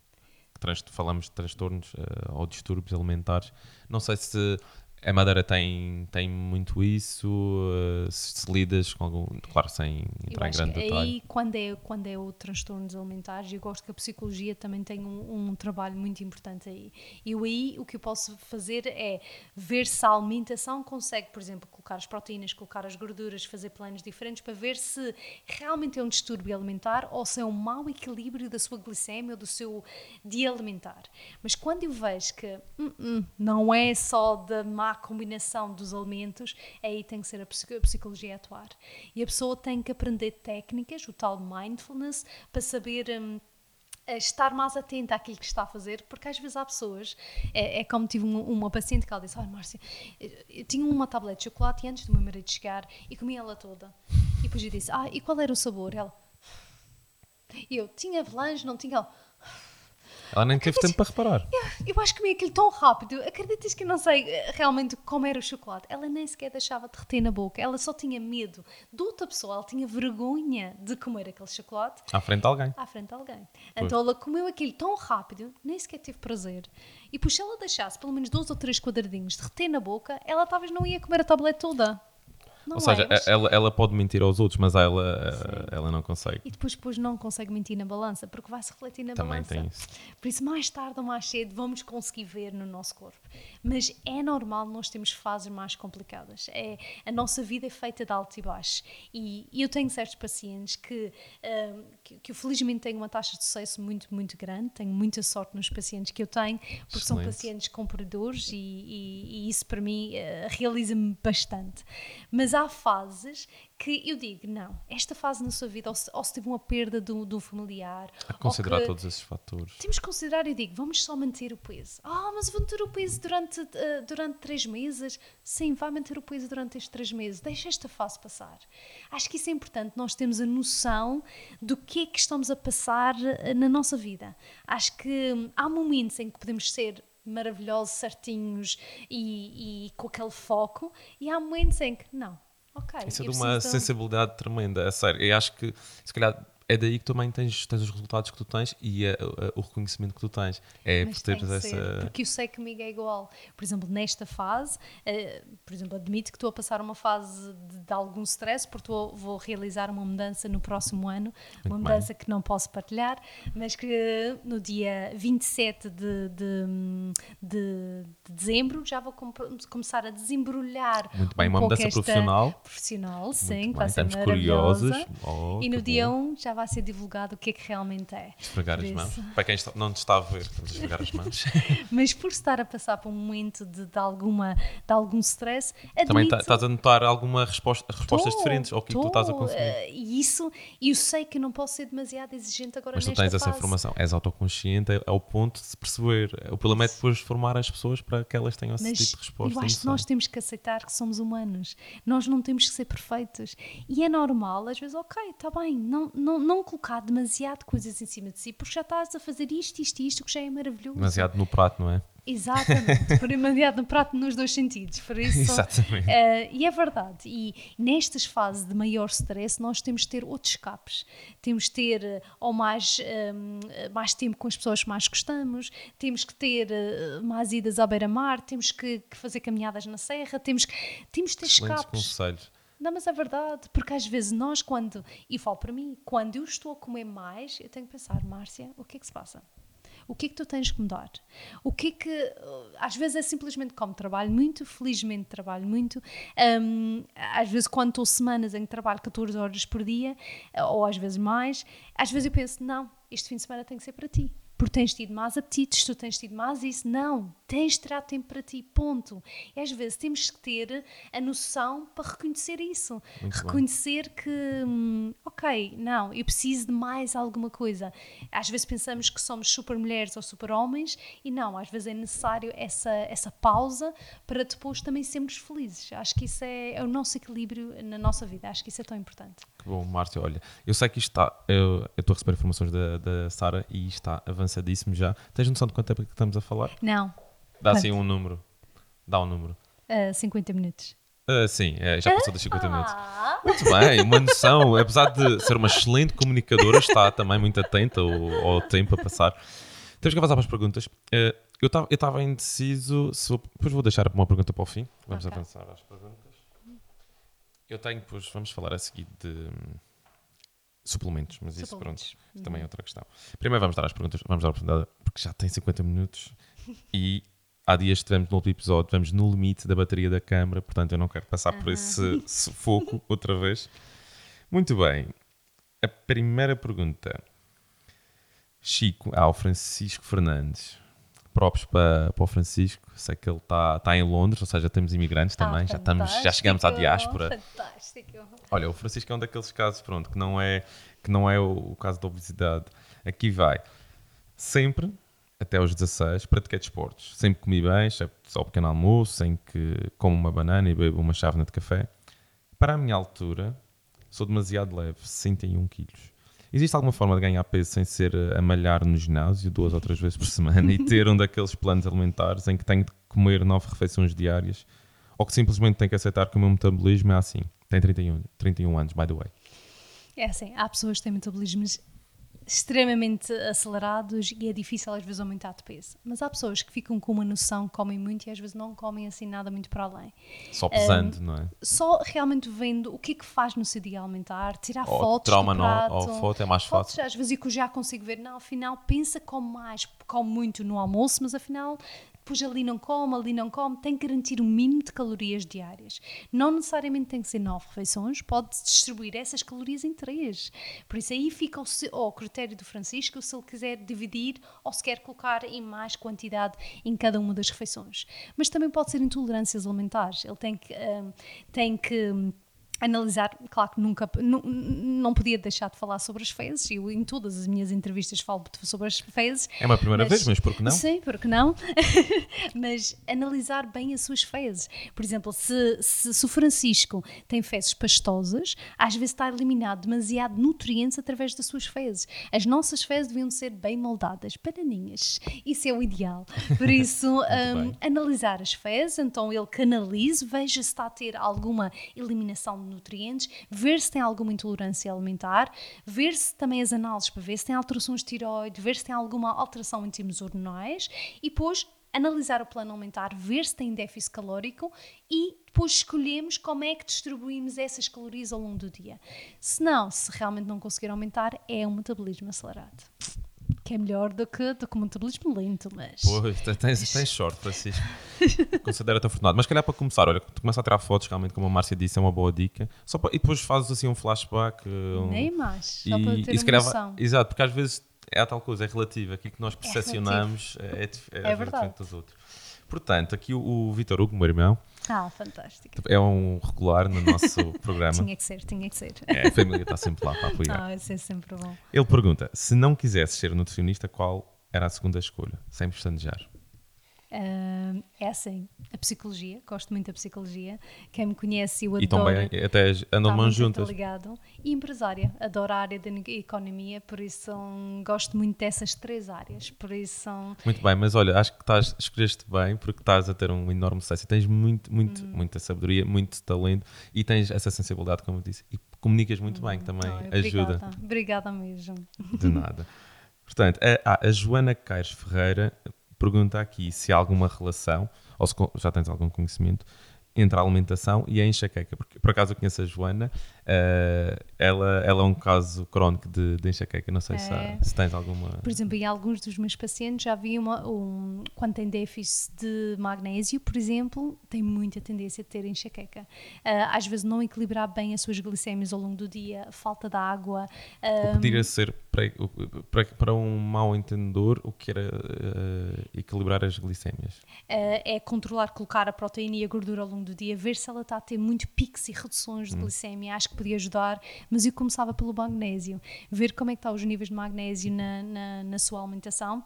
S1: Trans- falamos de transtornos eh, ou distúrbios alimentares. Não sei se a Madeira tem, tem muito isso, eh, se, lidas com algum. Claro, sem entrar em grande
S2: que
S1: detalhe.
S2: aí, quando é, quando é o transtornos alimentares, eu gosto que a psicologia também tem um, um trabalho muito importante aí. E eu aí, o que eu posso fazer é ver se a alimentação consegue, por exemplo, colocar as proteínas, colocar as gorduras, fazer planos diferentes para ver se realmente é um distúrbio alimentar ou se é um mau equilíbrio da sua glicemia ou do seu dia alimentar. Mas quando eu vejo que hum, hum, não é só da má combinação dos alimentos, aí tem que ser a psico- a psicologia a atuar. E a pessoa tem que aprender técnicas, o tal mindfulness, para saber. hum, a estar mais atenta àquilo que está a fazer, porque às vezes há pessoas, é, é como tive uma, uma paciente que ela disse, olha Márcia, eu, eu tinha uma tablete de chocolate antes do meu marido chegar e comi ela toda. E depois eu disse, ah, e qual era o sabor? Ela, eu, tinha avelange, não tinha... Ela,
S1: Ela nem teve tempo para reparar.
S2: eu acho que comi aquilo tão rápido. Acreditas que eu não sei eh, realmente como era o chocolate? Ela nem sequer deixava de reter na boca. Ela só tinha medo de outra pessoa. Ela tinha vergonha de comer aquele chocolate
S1: À frente de alguém.
S2: à frente de alguém. Então ela comeu aquilo tão rápido, nem sequer teve prazer. E depois, se ela deixasse pelo menos dois ou três quadradinhos de reter na boca, ela talvez não ia comer a tablete toda. Não
S1: Ou seja,
S2: é? Mas-
S1: ela, ela pode mentir aos outros, mas ela, eh, ela não consegue.
S2: E depois, depois não consegue mentir na balança, porque vai se refletir na
S1: Também
S2: balança.
S1: tem isso.
S2: Por isso, mais tarde ou mais cedo, vamos conseguir ver no nosso corpo. Mas é normal nós termos fases mais complicadas. É, a nossa vida é feita de alto e baixo. E, eu tenho certos pacientes que, ahm, que, que eu felizmente tenho uma taxa de sucesso muito, muito grande. Tenho muita sorte nos pacientes que eu tenho, porque são
S1: Excelente.
S2: pacientes compradores e, e- e isso para mim eh, realiza-me bastante. Mas há fases que eu digo, não, esta fase na sua vida, ou se, ou se teve uma perda do, do familiar,
S1: A considerar todos esses fatores.
S2: temos que considerar, eu digo, vamos só manter o peso. Ah, mas vou manter o peso durante, eh, durante três meses? Sim, vai manter o peso durante estes três meses. Deixa esta fase passar. Acho que isso é importante, nós temos a noção do que é que estamos a passar eh, na nossa vida. Acho que hum, há momentos em que podemos ser maravilhosos, certinhos e, e com aquele foco, e há momentos em que não. Ok,
S1: Isso é de uma
S2: preciso
S1: sensibilidade tremenda, é sério. Eu acho que, se calhar, é daí que também tens, tens os resultados que tu tens e a- a- o reconhecimento que tu tens. É
S2: Mas
S1: por teres essa.
S2: ser, porque eu sei que comigo é igual. Por exemplo, nesta fase, eh, por exemplo, admito que estou a passar uma fase de, de algum stress, porque estou- vou realizar uma mudança no próximo ano, uma
S1: bem.
S2: mudança que não posso partilhar, mas que no dia 27 de, de, de, de dezembro já vou com- começar a desembrulhar
S1: Muito bem,
S2: um
S1: uma mudança profissional.
S2: profissional, sim,
S1: Muito
S2: vai
S1: bem, estamos
S2: maravilhosa.
S1: curiosos. Oh,
S2: e no dia
S1: bom.
S2: 1 já vai ser divulgado o que é que realmente é.
S1: Esfregar as mãos.
S2: isso.
S1: Para quem não te está a ver, vamos esfregar as mãos.
S2: Mas por estar a passar por um momento de, de alguma, de algum stress,
S1: Também
S2: admito,
S1: tá- estás a notar alguma resposta, respostas
S2: tô,
S1: diferentes ao que tu estás a
S2: tô,
S1: consumir.
S2: eh, E isso, e eu sei que não posso ser demasiado exigente agora
S1: Mas tu tens essa
S2: fase.
S1: informação, és autoconsciente ao ponto de se perceber. O problema é depois formar as pessoas para que elas tenham esse
S2: Mas
S1: tipo de resposta.
S2: eu acho que nós temos que aceitar que somos humanos. Nós não temos que ser perfeitos. E é normal, às vezes, ok, está bem, não, não, não colocar demasiado coisas em cima de si, porque já estás a fazer isto, isto e isto, que já é maravilhoso.
S1: Demasiado no prato, não é?
S2: Exatamente, por demasiado no prato nos dois sentidos. Por isso,
S1: Exatamente.
S2: eh, e é verdade. E nestas fases de maior stress, nós temos de ter outros escapes. Temos de ter eh, ou mais, ehm, mais tempo com as pessoas que mais gostamos, temos que ter mais idas à beira-mar, temos que, que fazer caminhadas na serra, temos que, temos de ter
S1: Excelentes
S2: escapes.
S1: conselhos.
S2: Não, mas é verdade, porque às vezes nós, quando, e falo para mim, quando eu estou a comer mais, eu tenho que pensar, Márcia, o que é que se passa? O que é que tu tens que mudar? O que é que. uh, Às vezes é simplesmente como trabalho muito, felizmente trabalho muito. hum, às vezes, quando estou semanas em que trabalho 14 horas por dia, uh, ou às vezes mais, às vezes eu penso, não, este fim de semana tem que ser para ti. Porque tens tido mais apetites, tu tens tido mais isso. Não, tens de tirar tempo para ti, ponto. E às vezes temos que ter a noção para reconhecer isso.
S1: Muito bem.
S2: reconhecer que, hum, ok, não, eu preciso de mais alguma coisa. Às vezes pensamos que somos super mulheres ou super homens e não, às vezes é necessário essa, essa pausa para depois também sermos felizes. Acho que isso é, é o nosso equilíbrio na nossa vida. Acho que isso é tão importante.
S1: Que bom, Márcio. Olha, eu sei que isto está. Eu estou a receber informações da, da Sara e está avançadíssimo já. Tens noção de quanto tempo é que estamos a falar?
S2: Não,
S1: Dá assim um número. Dá um número.
S2: ah, 50 minutos.
S1: Ah, sim, é, já passou dos 50 minutos.
S2: Ah,
S1: Muito bem, uma noção. Apesar de ser uma excelente comunicadora, está também muito atenta ao, ao tempo a passar. Temos que avançar para as perguntas. Eh, eu estava indeciso. Se vou- depois vou deixar uma pergunta para o fim. Vamos
S2: Ok.
S1: avançar às perguntas. Eu tenho, pois, vamos falar a seguir de hum, suplementos, mas isso, pronto,
S2: Suplementos.
S1: isso também é outra questão. Primeiro vamos dar as perguntas, vamos dar a oportunidade, porque já tem 50 minutos e há dias estivemos no último episódio, estivemos no limite da bateria da câmara, portanto eu não quero passar por esse sufoco outra vez. Muito bem. A primeira pergunta. Chico, ao Francisco Fernandes. Props para, para o Francisco. Sei que ele está tá em Londres, ou seja, temos imigrantes
S2: Ah,
S1: também. Já, estamos, já chegamos à diáspora.
S2: Fantástico.
S1: Olha, o Francisco é um daqueles casos, pronto, que não é, que não é o, o caso da obesidade. Aqui vai. Sempre, até aos 16, pratiquei desportos. Sempre comi bem, excepto só o pequeno almoço, em que como uma banana e bebo uma chávena de café. Para a minha altura, sou demasiado leve, 61 quilos. Existe alguma forma de ganhar peso sem ser a malhar no ginásio duas ou três vezes por semana e ter um daqueles planos alimentares em que tenho de comer nove refeições diárias? Ou que simplesmente tenho que aceitar que o meu metabolismo é assim? Tem 31, 31 anos, by the way.
S2: É assim, há pessoas que têm metabolismos extremamente acelerados e é difícil às vezes aumentar de peso. Mas há pessoas que ficam com uma noção, comem muito e às vezes não comem assim nada muito para além.
S1: Só pesando, não é?
S2: Só realmente vendo o que é que faz no seu dia alimentar, tirar
S1: Ou
S2: fotos
S1: trauma
S2: do prato.
S1: ou foto é mais
S2: Fotos,
S1: fácil.
S2: às vezes que eu já consigo ver, não, afinal pensa come mais, come muito no almoço, mas afinal depois ali não come, ali não come, tem que garantir o mínimo de calorias diárias. Não necessariamente tem que ser nove refeições, pode distribuir essas calorias em três. Por isso aí fica se- ao critério do Francisco se ele quiser dividir ou se quer colocar em mais quantidade em cada uma das refeições. Mas também pode ser intolerâncias alimentares. Ele tem que, hum, tem que hum, analisar, claro que nunca, nu- não podia deixar de falar sobre as fezes, eu em todas as minhas entrevistas falo sobre as fezes.
S1: É uma primeira vez, mas por que não?
S2: Sim, porque não? mas analisar bem as suas fezes. Por exemplo, se, se, se o Francisco tem fezes pastosas, às vezes está a eliminar demasiado nutrientes através das suas fezes. As nossas fezes deviam ser bem moldadas, bananinhas. Isso é o ideal. Por isso,
S1: bem.
S2: analisar as fezes, então ele canalize, veja se está a ter alguma eliminação nutrientes, ver se tem alguma intolerância alimentar, ver se também as análises para ver se tem alterações de tiroide, ver se tem alguma alteração em termos hormonais e depois analisar o plano alimentar, ver se tem déficit calórico e depois escolhemos como é que distribuímos essas calorias ao longo do dia. Se não, se realmente não conseguir aumentar, é um metabolismo acelerado. Que é melhor do que, do que um metabolismo lento, mas...
S1: Pois, tens, tens, sorte, Francisco. Considera-te afortunado. Mas, calhar, para começar, olha, tu começa a tirar fotos, realmente, como a Márcia disse, é uma boa dica. Só para- e depois fazes assim um flashback. um-
S2: Nem mais, só
S1: e,
S2: para ter
S1: e
S2: uma noção.
S1: Exato, porque às vezes é a tal coisa, é relativo. Aquilo que nós percepcionamos é, é, é,
S2: É verdade.
S1: diferente dos outros. Portanto, aqui o, o Vitor Hugo, meu irmão,
S2: Ah, fantástico.
S1: é um regular no nosso programa.
S2: Tinha que ser, tinha que ser.
S1: É, a família está sempre lá para apoiar.
S2: Ah, isso é sempre bom.
S1: Ele pergunta: se não quisesses ser nutricionista, qual era a segunda escolha? Sem pestanejar.
S2: Ah, é assim, a psicologia, gosto muito da psicologia. Quem me conhece, eu
S1: E
S2: adoro.
S1: também até andam
S2: Está
S1: mãos juntas.
S2: interligado. E empresária, adoro a área da economia, por isso hum, gosto muito dessas três áreas. Por isso, hum,
S1: Muito bem, mas olha, acho que estás, escolheste bem porque estás a ter um enorme sucesso e tens muito, muito,
S2: Hum.
S1: muita sabedoria, muito talento e tens essa sensibilidade, como eu disse, e comunicas muito bem, que também
S2: ai,
S1: ajuda.
S2: Obrigada, obrigada mesmo.
S1: De nada. Portanto, a, a Joana Caires Ferreira pergunta aqui se há alguma relação, ou se já tens algum conhecimento, entre a alimentação e a enxaqueca. Porque, por acaso, eu conheço a Joana Uh, ela, ela é um caso crónico de, de enxaqueca, não sei é. se, há, se, tens alguma...
S2: Por exemplo, em alguns dos meus pacientes já vi uma, um, quando tem déficit de magnésio, por exemplo, tem muita tendência a ter enxaqueca. Uh, às vezes não equilibrar bem as suas glicémias ao longo do dia, falta de água.
S1: Um, o poderia ser, para, para, para, um mau entendedor, o que era uh, equilibrar as glicémias?
S2: é controlar, colocar a proteína e a gordura ao longo do dia, ver se ela está a ter muito picos e reduções de hum. glicemia. Acho que podia ajudar, mas eu começava pelo magnésio, ver como é que estão os níveis de magnésio na, na, na sua alimentação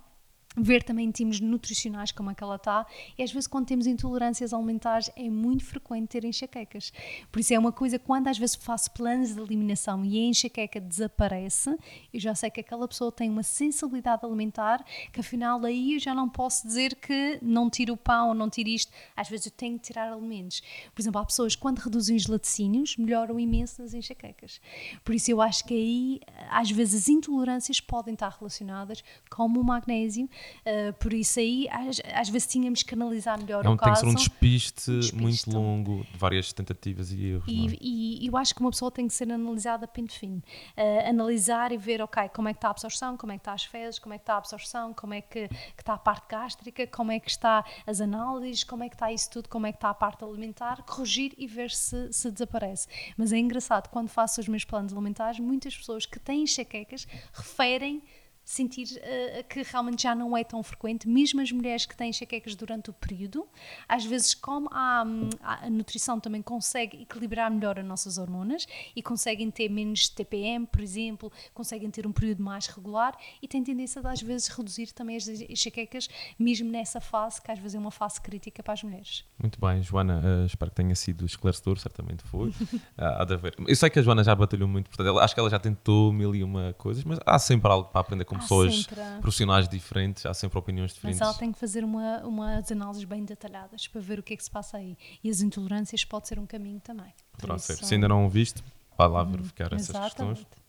S2: ver também timos nutricionais como é que ela está e às vezes quando temos intolerâncias alimentares é muito frequente ter enxaquecas. Por isso é uma coisa quando às vezes faço planos de eliminação e a enxaqueca desaparece eu já sei que aquela pessoa tem uma sensibilidade alimentar que afinal aí eu já não posso dizer que não tiro o pão ou não tiro isto. Às vezes eu tenho que tirar alimentos. Por exemplo há pessoas quando reduzem os laticínios melhoram imenso nas enxaquecas. Por isso eu acho que aí às vezes as intolerâncias podem estar relacionadas com o magnésio Uh, por isso aí, às, às, vezes tínhamos que analisar melhor
S1: é
S2: um, o caso.
S1: Tem que ser um despiste, um despiste, muito longo, de várias tentativas e erros.
S2: E, é? e, eu acho que uma pessoa tem que ser analisada a pente fino. Uh, analisar e ver, ok, como é que está a absorção, como é que está as fezes, como é que está a absorção, como é que, que está a parte gástrica, como é que está as análises, como é que está isso tudo, como é que está a parte alimentar, corrigir e ver se, se desaparece. Mas é engraçado, quando faço os meus planos alimentares, muitas pessoas que têm enxaquecas referem sentir uh, que realmente já não é tão frequente, mesmo as mulheres que têm enxaquecas durante o período, às vezes como a, a, nutrição também consegue equilibrar melhor as nossas hormonas e conseguem ter menos TPM, por exemplo, conseguem ter um período mais regular e têm tendência de às vezes reduzir também as enxaquecas, mesmo nessa fase, que às vezes é uma fase crítica para as mulheres.
S1: Muito bem, Joana, uh, espero que tenha sido esclarecedor, certamente foi. uh, há de haver. Eu sei que a Joana já batalhou muito, portanto, acho que ela já tentou mil e uma coisas, mas há sempre algo para aprender com pessoas profissionais diferentes, há sempre opiniões diferentes.
S2: Mas ela tem que fazer uma, umas análises bem detalhadas para ver o que é que se passa aí. E as intolerâncias pode ser um caminho também.
S1: Poderá ser. Se ainda não o viste, vá lá verificar hum, essas exatamente. questões.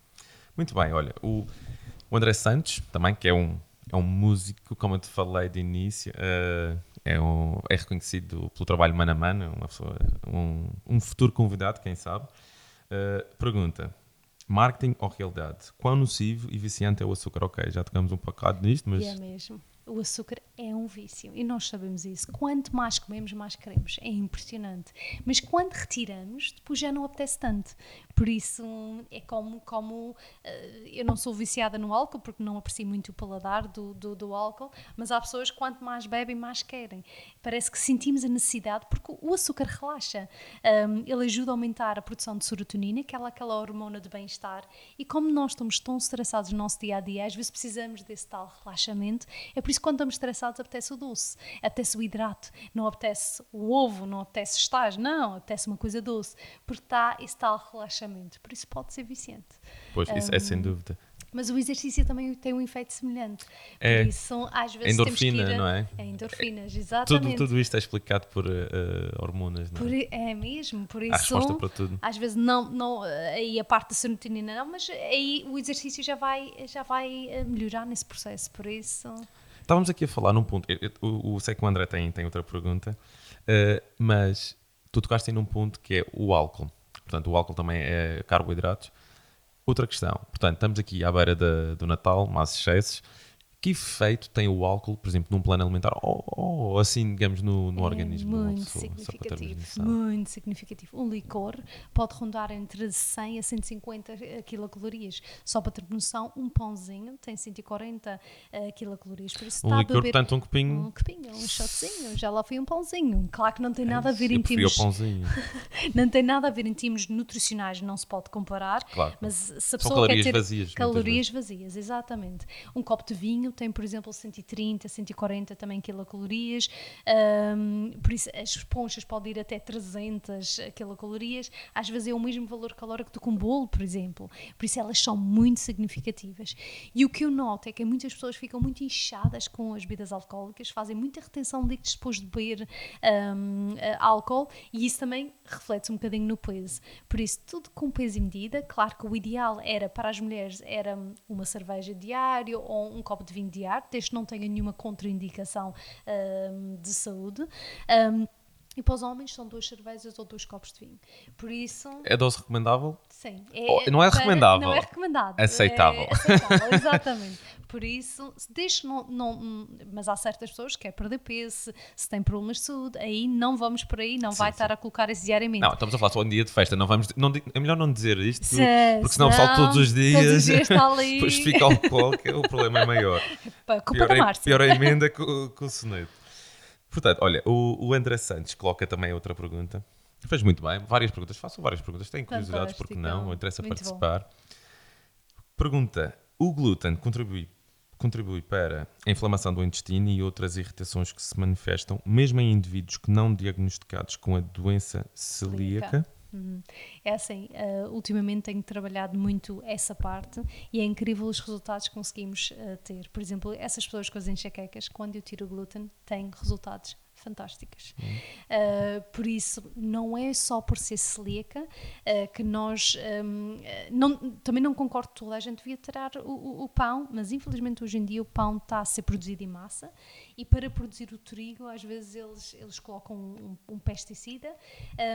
S1: Muito bem, olha, o, o André Santos, também, que é um, é um músico, como eu te falei de início, uh, é, um, é reconhecido pelo trabalho mano a mano, uma pessoa, um, um futuro convidado, quem sabe. Uh, pergunta: Marketing ou realidade? Quão nocivo e viciante é o açúcar? Ok, já tocamos um bocado nisto, mas.
S2: É mesmo o açúcar é um vício e nós sabemos isso. Quanto mais comemos, mais queremos. É impressionante. Mas quando retiramos, depois já não apetece tanto. Por isso é como, como uh, eu não sou viciada no álcool porque não aprecio muito o paladar do, do, do, álcool, mas há pessoas que quanto mais bebem, mais querem. Parece que sentimos a necessidade porque o açúcar relaxa. Um, ele ajuda a aumentar a produção de serotonina, que é aquela hormona de bem-estar. E como nós estamos tão estressados no nosso dia a dia, às vezes precisamos desse tal relaxamento. É por isso quando estamos estressados apetece o doce, apetece o hidrato, não apetece o ovo, não apetece estágio, não, apetece uma coisa doce, porque está esse tal relaxamento. Por isso pode ser viciante.
S1: Pois, um, isso é sem dúvida.
S2: Mas o exercício também tem um efeito semelhante.
S1: É.
S2: Isso, às vezes
S1: endorfina,
S2: a,
S1: não é?
S2: É endorfinas, exatamente.
S1: Tudo, tudo isto é explicado por uh, hormonas, não
S2: é? Por, é mesmo, por isso.
S1: Há resposta para tudo.
S2: Às vezes não, não, aí a parte da serotonina não, mas aí o exercício já vai, já vai eh, melhorar nesse processo, por isso...
S1: Estávamos aqui a falar num ponto. Eu, eu, o, sei que o André tem, tem outra pergunta, uh, mas tu tocaste num ponto que é o álcool. Portanto, o álcool também é carboidratos. Outra questão, portanto, estamos aqui à beira do Natal, mais excessos que efeito tem o álcool, por exemplo, num plano alimentar ou, ou assim, digamos, no, no
S2: é
S1: organismo?
S2: Muito significativo. Muito significativo. Um licor pode rondar entre 100 a 150 quilocalorias. Só para ter noção, um pãozinho tem 140 uh, quilocalorias. Por isso
S1: um licor, portanto, um copinho.
S2: Um copinho, um shotzinho. Já lá foi um pãozinho. Claro que não tem é nada a ver em
S1: termos. pãozinho.
S2: não tem nada a ver em termos nutricionais, não se pode comparar.
S1: Claro.
S2: Mas se a
S1: pessoa
S2: calorias
S1: quer ter vazias.
S2: Calorias vazias, exatamente. Um copo de vinho tem, por exemplo, 130, 140 também quilocalorias, um, por isso as esponjas podem ir até 300 quilocalorias, às vezes é o mesmo valor calórico do que um bolo, por exemplo, por isso elas são muito significativas. E o que eu noto é que muitas pessoas ficam muito inchadas com as bebidas alcoólicas, fazem muita retenção de líquidos depois de beber um, álcool e isso também reflete um bocadinho no peso. Por isso, tudo com peso e medida. Claro que o ideal era para as mulheres era uma cerveja diária ou um copo de vinho vinho diário, desde que não tenha nenhuma contraindicação um, de saúde. Um, E para os homens são duas cervejas ou dois copos de vinho. Por isso,
S1: É dose recomendável?
S2: sim.
S1: Oh, não é recomendável.
S2: Não é recomendado.
S1: Aceitável.
S2: É aceitável, exatamente. Por isso, deixe não, não, mas há certas pessoas que querem perder peso, se, se têm problemas de saúde, aí não vamos por aí, não vai estar a colocar isso diariamente.
S1: Não, estamos a falar só um dia de festa. Não vamos, não, é melhor não dizer isto,
S2: Se-
S1: porque senão o pessoal todos os dias,
S2: todos os dias está ali.
S1: depois fica alcoólico, o problema é maior.
S2: Culpa
S1: Pior,
S2: da
S1: é,
S2: Márcia.
S1: pior é a emenda com o soneto. Portanto, olha, o, o André Santos coloca também outra pergunta. Fez muito bem, várias perguntas. Façam várias perguntas. Têm curiosidades, porque não? Interessa
S2: Muito
S1: participar. Pergunta: o glúten contribui, contribui para a inflamação do intestino e outras irritações que se manifestam, mesmo em indivíduos que não diagnosticados com a doença celíaca?
S2: Uhum. É assim, uh, ultimamente tenho trabalhado muito essa parte e é incrível os resultados que conseguimos uh, ter. Por exemplo, essas pessoas com as enxaquecas, quando eu tiro o glúten, têm resultados fantásticos. Uh, por isso, não é só por ser celíaca uh, que nós. Um, não, também não concordo toda a gente devia tirar o, o, o pão, mas infelizmente hoje em dia o pão está a ser produzido em massa e para produzir o trigo, às vezes eles, eles colocam um, um pesticida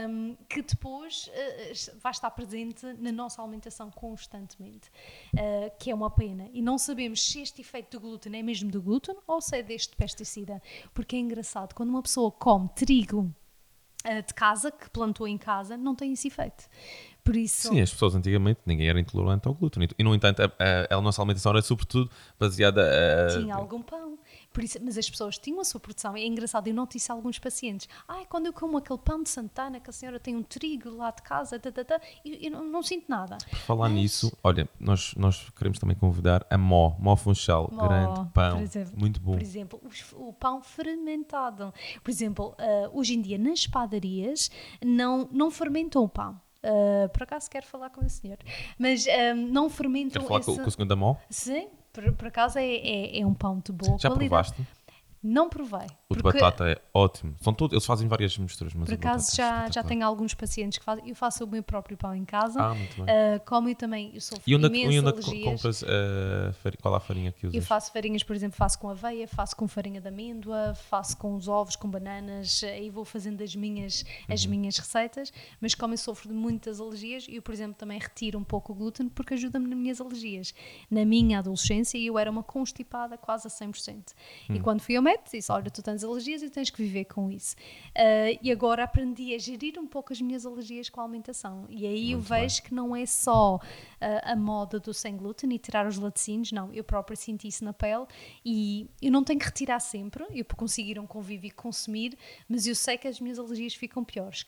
S2: um, que depois uh, vai estar presente na nossa alimentação constantemente, uh, que é uma pena. E não sabemos se este efeito do glúten é mesmo do glúten ou se é deste pesticida, porque é engraçado, quando uma pessoa come trigo uh, de casa, que plantou em casa, não tem esse efeito. Por isso,
S1: Sim, as pessoas antigamente ninguém era intolerante ao glúten. E, no entanto, a, a, a nossa alimentação era sobretudo baseada a.
S2: tinha algum pão. Por isso, mas as pessoas tinham a sua produção. É engraçado, eu notiço alguns pacientes. Ai, quando eu como aquele pão de Santana, que a senhora tem um trigo lá de casa, tá, tá, tá, eu, eu não, não, sinto nada.
S1: Por falar
S2: Mas-
S1: nisso, olha, nós, nós queremos também convidar a Mó, Mó Funchal,
S2: Mó,
S1: grande pão,
S2: exemplo.
S1: muito bom.
S2: Por exemplo, os- o pão fermentado. Por exemplo, ah, hoje em dia nas padarias não, não fermentam o pão. Ah, por acaso quero falar com o senhor. Mas ah, não fermentam
S1: Quero falar
S2: esse...
S1: com, com o da Mó?
S2: Sim, por, por acaso é, é, é um pão de boa
S1: Já
S2: qualidade.
S1: provaste?
S2: Não provei.
S1: O de batata é ótimo. São todos, eles fazem várias misturas, mas
S2: Por
S1: de
S2: acaso
S1: é
S2: já, já tenho alguns pacientes que fazem. Eu faço o meu próprio pão em casa.
S1: Ah, muito bem.
S2: Ah, como eu também, eu sofro
S1: E onde, é
S2: imenso
S1: e onde é
S2: alergias.
S1: compras fari- qual é a farinha que usas?
S2: Eu faço farinhas, por exemplo, faço com aveia, faço com farinha de amêndoa, faço com os ovos, com bananas, aí vou fazendo as minhas, as
S1: Uhum.
S2: minhas receitas, mas como eu sofro de muitas alergias, eu, por exemplo, também retiro um pouco o glúten porque ajuda-me nas minhas alergias. Na minha adolescência, eu era uma constipada quase a 100%.
S1: Hum.
S2: E quando fui ao disse, olha, tu tens alergias e tens que viver com isso. Ah, e agora aprendi a gerir um pouco as minhas alergias com a alimentação. E aí eu
S1: Muito bem.
S2: vejo que não é só ah, a moda do sem glúten e tirar os laticínios, não, eu própria senti isso na pele e eu não tenho que retirar sempre, eu consigo ir a um convívio e consumir, mas eu sei que as minhas alergias ficam piores.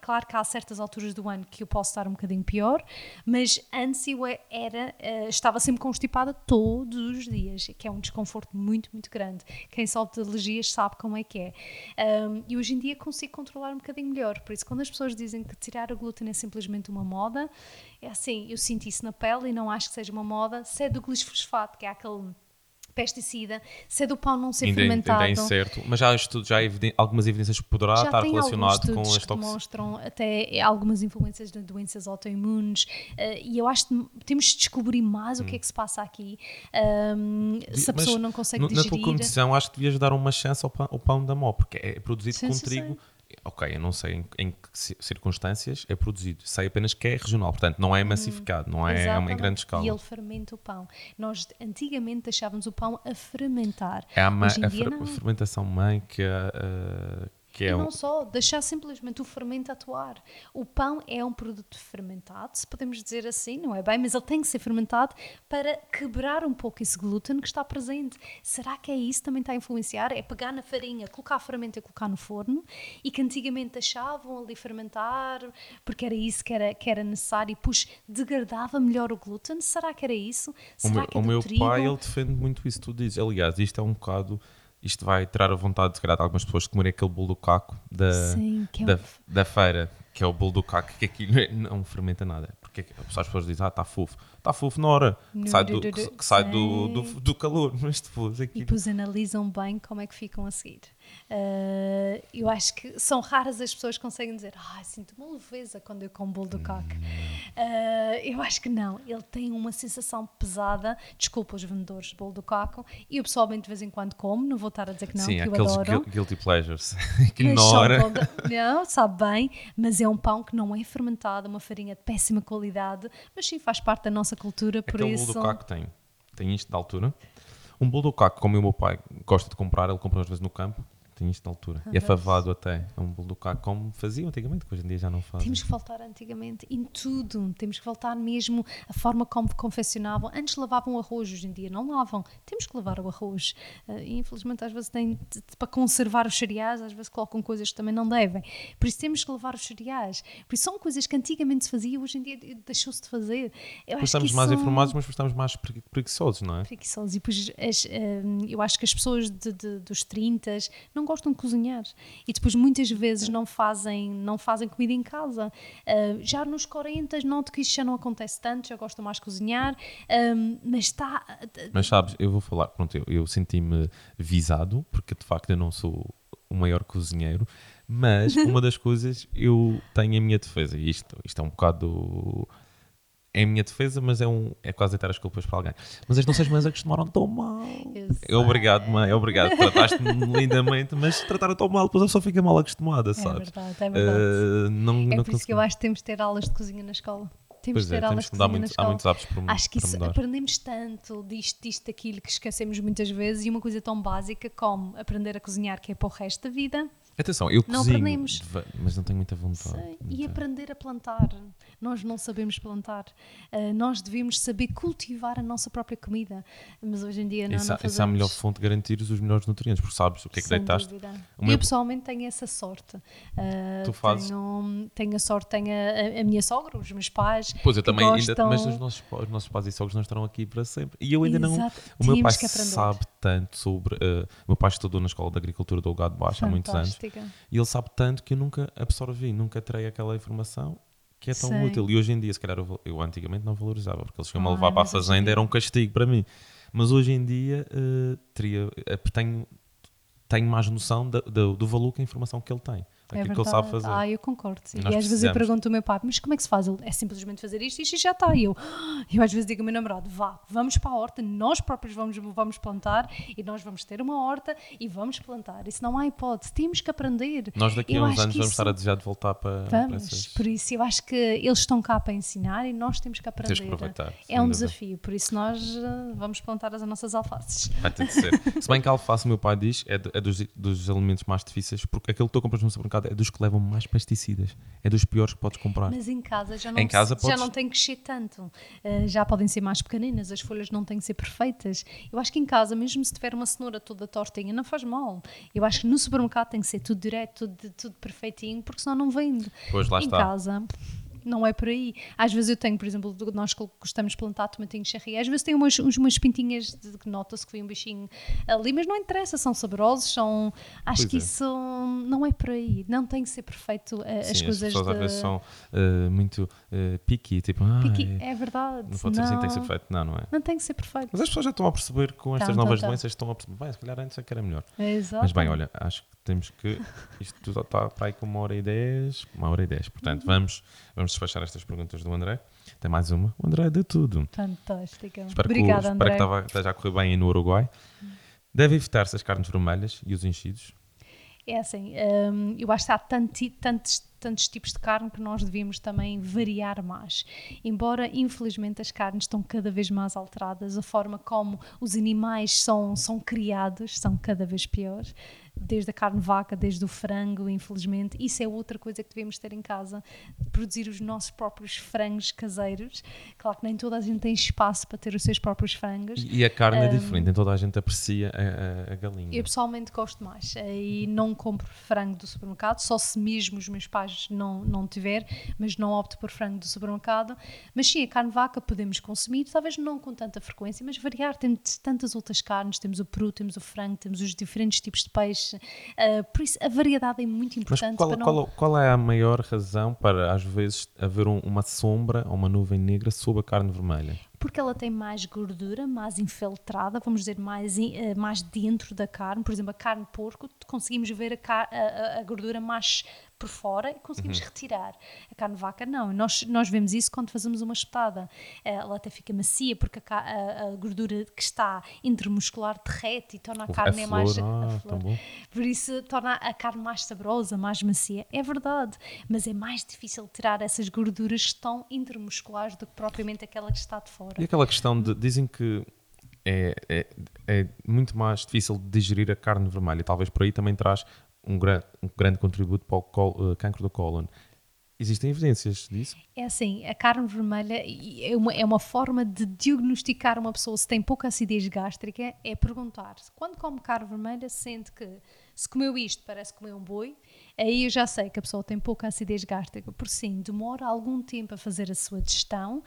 S2: Claro que há certas alturas do ano que eu posso estar um bocadinho pior, mas antes eu era, ah, estava sempre constipada todos os dias, que é um desconforto muito, muito grande. Quem sofre de alergias sabe como é que é. Ahm, e hoje em dia consigo controlar um bocadinho melhor. Por isso, quando as pessoas dizem que tirar o glúten é simplesmente uma moda, é assim, eu sinto isso na pele e não acho que seja uma moda. Se é do glisfosfato, que é aquele pesticida, se é do pão não ser
S1: ainda,
S2: fermentado.
S1: ainda é incerto, mas já há, estudo, já há algumas evidências que poderá
S2: Já
S1: estar relacionado com
S2: estudos
S1: as
S2: que
S1: toxinas.
S2: mostram até algumas influências de doenças autoimunes eh, e eu acho que temos de descobrir mais o que é que se passa aqui. Ahm, se a
S1: Hum. Mas
S2: pessoa não consegue
S1: no- Na tua
S2: digerir.
S1: condição, acho que devias dar uma chance ao pão, ao pão da Mó, porque é produzido
S2: Sim,
S1: com
S2: sim,
S1: trigo. Ok, eu não sei em, em que ci- circunstâncias é produzido. Sei apenas que é regional, portanto não é massificado, não é, é uma em grande escala.
S2: E ele fermenta o pão. Nós antigamente deixávamos o pão a fermentar.
S1: É a, ma- a fer-
S2: não.
S1: fermentação mãe que, a- a- que é
S2: E
S1: um,
S2: não só, deixar simplesmente o fermento atuar. O pão é um produto fermentado, se podemos dizer assim, não é bem, mas ele tem que ser fermentado para quebrar um pouco esse glúten que está presente. Será que é isso que também está a influenciar? É pegar na farinha, colocar a fermenta e colocar no forno e que antigamente deixavam ali fermentar porque era isso que era, que era necessário e depois degradava melhor o glúten? Será que era isso?
S1: O
S2: Será
S1: meu,
S2: que é
S1: o meu pai, ele defende muito isso, tu dizes. Aliás, isto é um bocado. Isto vai tirar a vontade, se calhar, de algumas pessoas de comerem aquele bolo do caco da,
S2: Sim, que é
S1: da,
S2: um-
S1: da feira, que é o bolo do caco, que aqui não, é- fermenta nada. Porque as pessoas dizem, ah, está fofo. Está fofo na hora que
S2: No-
S1: sai, do, que, que sai do, do, do calor, mas depois aqui.
S2: E depois analisam bem como é que ficam a seguir. Uh, eu acho que são raras as pessoas que conseguem dizer ah, sinto uma leveza quando eu como bolo do coco. Uh, eu acho que não. Ele tem uma sensação pesada. Desculpa os vendedores de bolo do coco. E eu pessoalmente de vez em quando como, não vou estar a dizer que não,
S1: Sim,
S2: que eu
S1: aqueles
S2: adoro.
S1: guil- guilty pleasures. que
S2: bom de- Não, sabe bem, mas é um pão que não é fermentado, uma farinha de péssima qualidade, mas sim faz parte da nossa cultura, por
S1: Aquele
S2: isso.
S1: bolo do caco tem, tem isto de altura. Um bolo do caco, como o meu pai gosta de comprar, ele compra às vezes no campo, tem isto de altura. E é favado até. É um bolo do caco como faziam antigamente, que hoje em dia já não fazem.
S2: Temos que voltar antigamente em tudo, temos que voltar mesmo a forma como confeccionavam. Antes lavavam arroz, hoje em dia não lavam. Temos que lavar o arroz. Eh, e, infelizmente, às vezes, tem, para conservar os cereais, às vezes colocam coisas que também não devem. Por isso, temos que lavar os cereais. Por isso, são coisas que antigamente se fazia, hoje em dia deixou-se de fazer. Eu
S1: estamos mais
S2: são-
S1: informados, mas estamos mais pregui- preguiçosos, não é?
S2: preguiçosos. E depois as, hum, eu acho que as pessoas de- de- dos 30 não gostam de cozinhar e depois muitas vezes não fazem, não fazem comida em casa. Ah, já nos 40 noto que isto já não acontece tanto, já gostam mais de cozinhar, hum, mas está.
S1: Mas sabes, eu vou falar, pronto, eu, eu senti-me visado, porque de facto eu não sou o maior cozinheiro, mas uma das coisas eu tenho em minha defesa, e isto, isto é um bocado. É a minha defesa, mas é, um, é quase deitar as culpas para alguém. Mas as nossas mães acostumaram tão mal. É obrigado, mãe, é obrigado. Trataste-me lindamente, mas trataram tão mal, depois a pessoa fica mal acostumada,
S2: É
S1: sabes?
S2: verdade, é verdade.
S1: Uh, não,
S2: é
S1: não
S2: por isso que eu acho que temos de ter aulas de cozinha na escola. Temos
S1: Pois
S2: de
S1: é,
S2: ter aulas
S1: temos
S2: de cozinha na
S1: muito, há
S2: escola.
S1: muitos hábitos por,
S2: Acho que
S1: para
S2: isso
S1: mudar.
S2: aprendemos tanto disto, disto, daquilo que esquecemos muitas vezes e uma coisa tão básica como aprender a cozinhar, que é para o resto da vida.
S1: Atenção, eu
S2: Não
S1: cozinho,
S2: aprendemos.
S1: mas não tenho muita vontade.
S2: Sei.
S1: Não
S2: E aprender a plantar. Nós não sabemos plantar. Uh, nós devemos saber cultivar a nossa própria comida. Mas hoje em dia não,
S1: Isso,
S2: não
S1: é-
S2: fazemos.
S1: isso é a melhor fonte de garantir os melhores nutrientes, porque sabes o que é que
S2: Sem
S1: deitaste.
S2: dúvida.
S1: Meu-
S2: Eu pessoalmente tenho essa sorte. Uh,
S1: Tu fazes?
S2: Tenho, tenho a sorte, tenho a, a- a minha sogra, os meus pais.
S1: Pois eu também, ainda,
S2: gostam-
S1: mas os nossos, os nossos pais e sogros não estarão aqui para sempre. E eu ainda não.
S2: Exato.
S1: O meu pai sabe tanto sobre. uh, o meu pai estudou na Escola de Agricultura do Algado Baixo há muitos anos. E ele sabe tanto que eu nunca absorvi, nunca terei aquela informação que é tão
S2: Sei.
S1: útil. E hoje em dia, se calhar, eu, eu antigamente não valorizava, porque eles chegam-me a
S2: Ai,
S1: levar para a fazenda, era um castigo para mim. Mas hoje em dia, uh, teria, eh, tenho, tenho mais noção da- da- do valor que a informação que ele tem, daquilo que ele sabe fazer.
S2: Ah, eu concordo.
S1: E
S2: E, às vezes eu pergunto ao meu pai, mas como é que se faz? Ele, é simplesmente fazer isto, isto e já está. E eu, eu às vezes digo ao meu namorado, vá, vamos para a horta, nós próprios vamos, vamos plantar e nós vamos ter uma horta e vamos plantar. Isso não há hipótese, temos que aprender.
S1: Nós daqui a uns anos vamos estar a desejar de voltar para, para
S2: Vamos,
S1: essas...
S2: por isso eu acho que eles estão cá para ensinar e nós temos que aprender.
S1: Tens que aproveitar, sem
S2: É um desafio, por isso nós eh, vamos plantar as nossas alfaces.
S1: Vai ter de ser. Se bem que a alface, o meu pai diz, é, de- é dos, dos alimentos mais difíceis, porque aquilo que tu compras no supermercado é dos que levam mais pesticidas. É dos piores que podes comprar.
S2: Mas em casa já não,
S1: Em casa
S2: já
S1: podes-
S2: não tem que crescer tanto. Uh, já podem ser mais pequeninas, as folhas não têm que ser perfeitas. Eu acho que em casa, mesmo se tiver uma cenoura toda tortinha, não faz mal. Eu acho que no supermercado tem que ser tudo direto, tudo, tudo perfeitinho, porque senão não vende.
S1: Pois, lá
S2: em
S1: está.
S2: casa. Não é por aí. Às vezes eu tenho, por exemplo, nós que gostamos de plantar tomatinhos cherry, às vezes tem umas, umas pintinhas de que nota-se que foi um bichinho ali, mas não interessa, são saborosos, são. Acho
S1: Pois
S2: que
S1: é.
S2: isso não é por aí. Não tem que ser perfeito uh, as
S1: Sim,
S2: coisas
S1: as pessoas
S2: de...
S1: às vezes são eh, muito uh, picky, tipo, ah,
S2: Piqui-
S1: é-
S2: é verdade.
S1: não pode ser assim, tem que ser feito. Não, não é.
S2: Não tem que ser perfeito.
S1: Mas as pessoas já estão a perceber que com estas novas
S2: tão, tão.
S1: doenças estão a perceber, bem, se calhar antes é que era melhor.
S2: Exato.
S1: Mas bem, olha, acho que temos que. Isto está para aí com uma hora e dez. Uma hora e dez.
S2: Uhum.
S1: Portanto, vamos, vamos despachar estas perguntas do André. Tem mais uma. O André é de tudo.
S2: Fantástica.
S1: Espero
S2: Obrigada,
S1: que, o- espero
S2: André.
S1: que estava- esteja a correr bem aí no Uruguai. Deve evitar-se as carnes vermelhas e os enchidos.
S2: É assim, hum, eu acho que há tanti- tantos, tantos tipos de carne que nós devíamos também variar mais. Embora, infelizmente, as carnes estão cada vez mais alteradas, a forma como os animais são, são criados são cada vez piores. Desde a carne vaca, desde o frango, infelizmente. Isso é outra coisa que devemos ter em casa. Produzir os nossos próprios frangos caseiros. Claro que nem toda a gente tem espaço para ter os seus próprios frangos.
S1: E, a carne é diferente, nem toda a gente aprecia a, a- a galinha.
S2: Eu pessoalmente gosto mais e não compro frango do supermercado, só se mesmo os meus pais não, não tiver, mas não opto por frango do supermercado. Mas sim, a carne vaca podemos consumir, talvez não com tanta frequência, mas variar. Temos tantas outras carnes, temos o peru, temos o frango, temos os diferentes tipos de peixe. Ah, por isso, a variedade é muito
S1: Mas
S2: importante.
S1: qual,
S2: para não...
S1: qual- qual é a maior razão para, às vezes, haver um- uma sombra ou uma nuvem negra sob a carne vermelha?
S2: porque ela tem mais gordura, mais infiltrada, vamos dizer, mais, uh, mais dentro da carne. Por exemplo, a carne de porco, conseguimos ver a, a, a gordura mais por fora e conseguimos uhum. retirar. A carne de vaca não. Nós, nós vemos isso quando fazemos uma espetada. Eh, ela até fica macia porque a, a, a gordura que está intermuscular derrete e torna a carne
S1: a
S2: mais.
S1: Ah,
S2: Por isso torna a carne mais saborosa, mais macia. É verdade, mas é mais difícil tirar essas gorduras que estão intermusculares do que propriamente aquela que está de fora.
S1: E aquela questão de. Dizem que é, é, é, muito mais difícil de digerir a carne vermelha. Talvez por aí também traz um, gran, um grande contributo para o col, uh, cancro do cólon. Existem evidências disso?
S2: É assim, a carne vermelha é uma, é uma forma de diagnosticar uma pessoa se tem pouca acidez gástrica, é perguntar, quando come carne vermelha, sente que se comeu isto parece comer um boi, aí eu já sei que a pessoa tem pouca acidez gástrica, por sim, demora algum tempo a fazer a sua digestão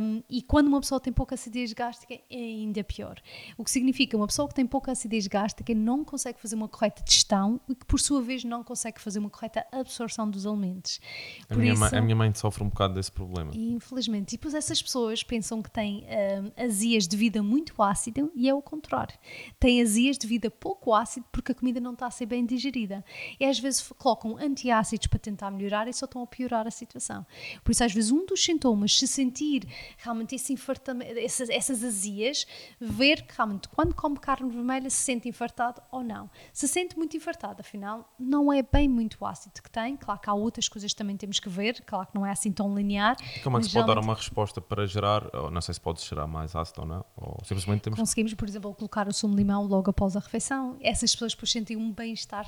S2: um, e quando uma pessoa tem pouca acidez gástrica é ainda pior. O que significa uma pessoa que tem pouca acidez gástrica não consegue fazer uma correta digestão e que por sua vez não consegue fazer uma correta absorção dos alimentos.
S1: A, minha, isso, mãe, a minha mãe sofre um bocado desse problema.
S2: Infelizmente. E depois essas pessoas pensam que têm um, azias de vida muito ácida e é o contrário. Têm azias de vida pouco ácido porque a comida não está a ser bem digerida. E às vezes colocam antiácidos para tentar melhorar e só estão a piorar a situação. Por isso, às vezes, um dos sintomas, se sentir realmente esse infartamento, essas, essas azias, ver que realmente quando come carne vermelha se sente infartado ou não. Se sente muito infartado, afinal, não é bem muito ácido que tem. Claro que há outras coisas que também temos que ver, claro que não é assim tão linear.
S1: Como é que se pode dar uma resposta para gerar, não sei se pode gerar mais ácido ou não, ou simplesmente temos...
S2: Conseguimos, por exemplo, colocar o sumo de limão logo após a refeição. Essas pessoas depois sentem um bem-estar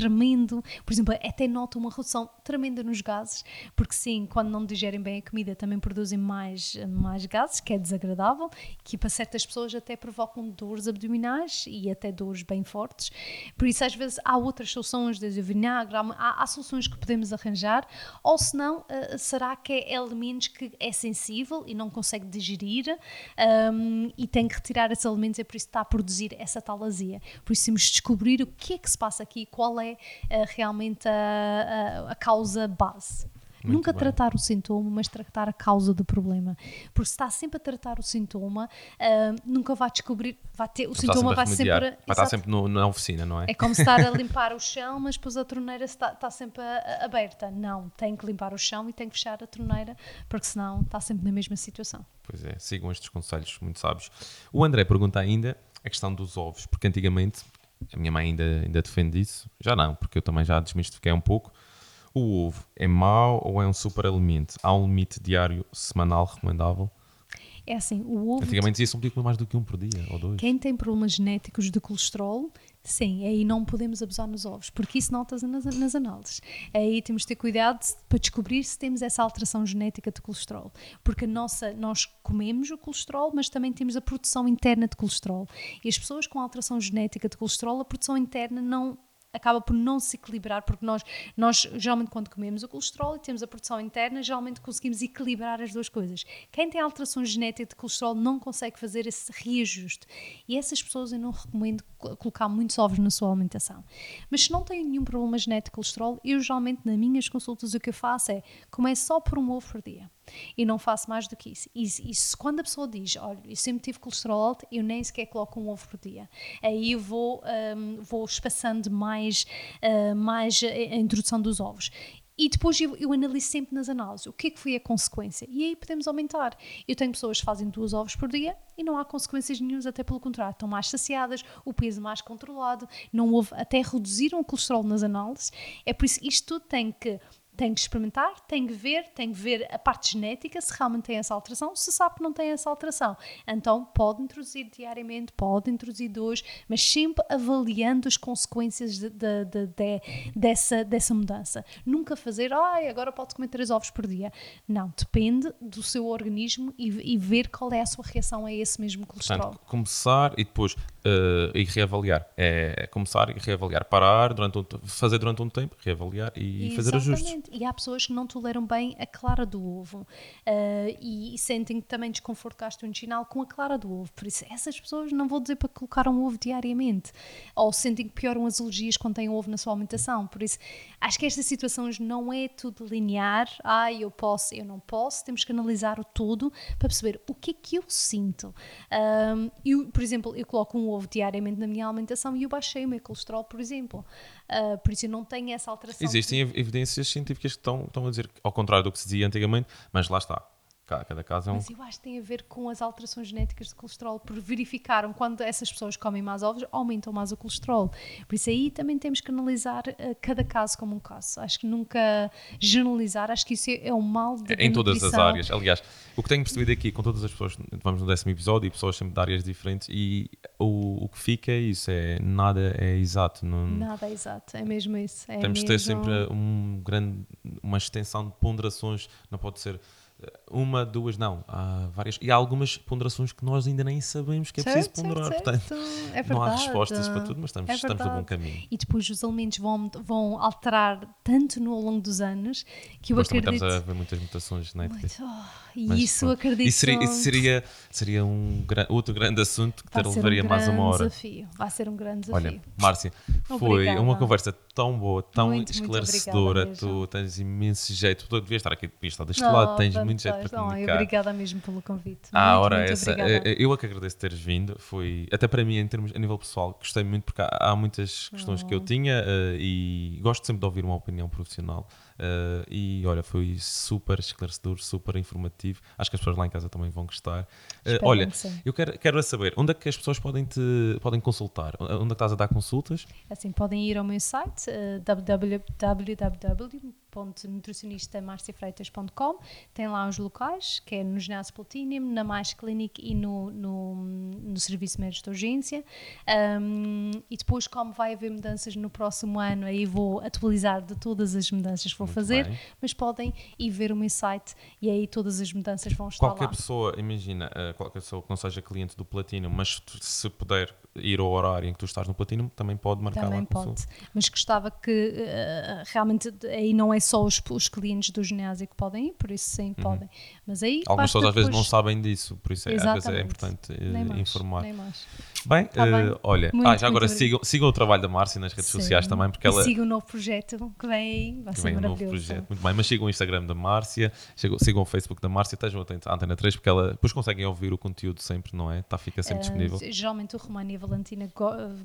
S2: tremendo. Por exemplo, até nota uma redução tremenda nos gases, porque sim, quando não digerem bem a comida também produzem mais, mais gases, que é desagradável, que para certas pessoas até provocam dores abdominais e até dores bem fortes. Por isso, às vezes, há outras soluções, desde o vinagre, há, há soluções que podemos arranjar, ou se não, uh, será que é elementos que é sensível e não consegue digerir um, e tem que retirar esses alimentos, é por isso que está a produzir essa tal azia. Por isso, temos de descobrir o que é que se passa aqui, qual é uh, realmente a, a, a, causa base. Muito Nunca bem. tratar o sintoma, mas tratar a causa do problema. Porque se está sempre a tratar o sintoma, uh, nunca vai descobrir, vai ter, o sintoma vai sempre. Vai
S1: estar sempre no, na oficina, não é?
S2: É como estar a limpar o chão, mas depois a torneira está, está sempre a, a, aberta. Não, tem que limpar o chão e tem que fechar a torneira, porque senão está sempre na mesma situação.
S1: Pois é, sigam estes conselhos muito sábios. O André pergunta ainda a questão dos ovos, porque antigamente a minha mãe ainda, ainda defende isso. Já não, porque eu também já desmistifiquei um pouco. O ovo é mau ou é um super alimento? Há um limite diário, semanal recomendável?
S2: É assim, o ovo.
S1: Antigamente dizia-se um pouco mais do que um por dia ou dois.
S2: Quem tem problemas genéticos de colesterol Sim, aí não podemos abusar nos ovos, porque isso nota-se nas, nas, análises. Aí temos de ter cuidado para descobrir se temos essa alteração genética de colesterol, porque nossa, nós comemos o colesterol, mas também temos a produção interna de colesterol. E as pessoas com alteração genética de colesterol, a produção interna não acaba por não se equilibrar, porque nós, nós geralmente quando comemos o colesterol e temos a produção interna, geralmente conseguimos equilibrar as duas coisas. Quem tem alterações genéticas de colesterol não consegue fazer esse reajuste. E essas pessoas eu não recomendo colocar muitos ovos na sua alimentação. Mas se não tem nenhum problema genético de colesterol, eu geralmente nas minhas consultas o que eu faço é comer só por um ovo por dia e não faço mais do que isso. E, quando a pessoa diz, olha, eu sempre tive colesterol alto, eu nem sequer coloco um ovo por dia. Aí eu vou, um, vou espaçando mais, uh, mais a introdução dos ovos. E depois eu, eu, analiso sempre nas análises o que é que foi a consequência. E aí podemos aumentar. Eu tenho pessoas que fazem duas ovos por dia e não há consequências nenhumas, até pelo contrário, estão mais saciadas, o peso mais controlado, não houve, até reduziram o colesterol nas análises. É por isso que isto tudo tem que tem que experimentar, tem que ver, tem que ver a parte genética, se realmente tem essa alteração, se sabe que não tem essa alteração. Então pode introduzir diariamente, pode introduzir dois, mas sempre avaliando as consequências de, de, de, de dessa, dessa mudança. Nunca fazer, ai, agora pode comer três ovos por dia. Não, depende do seu organismo e, e ver qual é a sua reação a esse mesmo colesterol.
S1: Portanto, começar e depois uh, e reavaliar. É começar e reavaliar. Parar, durante um, fazer durante um tempo, reavaliar e
S2: Exatamente.
S1: fazer ajustes.
S2: E há pessoas que não toleram bem a clara do ovo uh, e, e, sentem também desconforto gastrointestinal com a clara do ovo. Por isso, essas pessoas não vou dizer para colocar um ovo diariamente. Ou sentem que pioram as alergias quando têm ovo na sua alimentação. Por isso, acho que estas situações não é tudo linear. Ah, eu posso, eu não posso. Temos que analisar o todo para perceber o que é que eu sinto. Um, eu, por exemplo, eu coloco um ovo diariamente na minha alimentação e eu baixei o meu colesterol, por exemplo. Uh, por isso eu não tenho essa alteração.
S1: Existem evidências científicas que estão, estão a dizer ao contrário do que se dizia antigamente, mas lá está cada caso é um...
S2: Mas eu acho que tem a ver com as alterações genéticas de colesterol, porque verificaram quando essas pessoas comem mais ovos, aumentam mais o colesterol. Por isso aí também temos que analisar uh, cada caso como um caso. Acho que nunca generalizar, acho que isso é, é um mal de
S1: Em todas as áreas. Aliás, o que tenho percebido aqui com todas as pessoas, vamos no décimo episódio e pessoas sempre de áreas diferentes e o, o que fica é isso, é nada é exato. Não...
S2: Nada é exato, é mesmo isso. É
S1: Temos
S2: mesmo...
S1: de ter sempre um grande, uma extensão de ponderações, não pode ser uma, duas, não. Há várias. E há algumas ponderações que nós ainda nem sabemos que é preciso ponderar.
S2: Certo,
S1: Portanto,
S2: é
S1: não há respostas para tudo, mas estamos,
S2: é
S1: estamos a bom caminho.
S2: E depois os alimentos vão, vão alterar tanto no ao longo dos anos que eu acredito.
S1: Estamos a ver muitas mutações genéticas.
S2: Muito, oh, e mas, isso pronto. acredito.
S1: Isso seria, isso seria, seria um outro grande assunto que levaria um mais uma hora.
S2: Desafio. Vai ser um grande desafio.
S1: Olha, Márcia, foi uma conversa tão boa, tão muito, esclarecedora. Muito tu tens imenso jeito. Tu devias estar aqui, devias estar deste lado, tens muito jeito para comunicar
S2: obrigada mesmo pelo convite.
S1: Ah,
S2: muito,
S1: ora, essa.
S2: Obrigada.
S1: Eh, eu é que agradeço teres vindo. Foi, até para mim, em termos, a nível pessoal, gostei muito porque há, há muitas questões oh. que eu oh. tinha uh, e gosto sempre de ouvir uma opinião profissional. Uh, e olha, foi super esclarecedor, super informativo. Acho que as pessoas lá em casa também vão gostar. Uh, olha, eu quero, quero saber onde é que as pessoas podem te podem consultar? Onde é que estás a dar consultas?
S2: Assim, podem ir ao meu site uh, www.nutricionistamarciafreitas.com. Tem lá os locais, que é no Ginásio Platinum, na Mais Clinic e no, no, no Serviço Médico de Urgência. Um, e depois, como vai haver mudanças no próximo ano, aí vou atualizar de todas as mudanças que vou fazer, bem. mas podem ir ver o meu site e aí todas as mudanças vão estar
S1: qualquer
S2: lá.
S1: pessoa, imagina, uh, qualquer pessoa que não seja cliente do Platinum, mas se puder ir ao horário em que tu estás no Platinum, também pode marcar
S2: também
S1: lá
S2: pode. Mas gostava que uh, realmente aí não é só os, os, clientes do ginásio que podem ir, por isso sim, uhum. podem. Mas aí
S1: Algumas pessoas às vezes não sabem disso, por isso é, às vezes é importante uh,
S2: mais,
S1: informar.
S2: Mais.
S1: Bem, tá uh, bem, olha, muito, ah, já agora sigam, sigam o trabalho da Márcia nas redes sim. sociais também, porque
S2: e
S1: ela.
S2: Sigam o novo projeto que vem aí, vai que ser vem maravilhoso. Um novo projeto.
S1: Muito bem, mas sigam o Instagram da Márcia, sigam o Facebook da Márcia, estejam atentos à Antena 3, porque ela depois conseguem ouvir o conteúdo sempre, não é? Tá, fica sempre disponível.
S2: Geralmente o Romano e a Valentina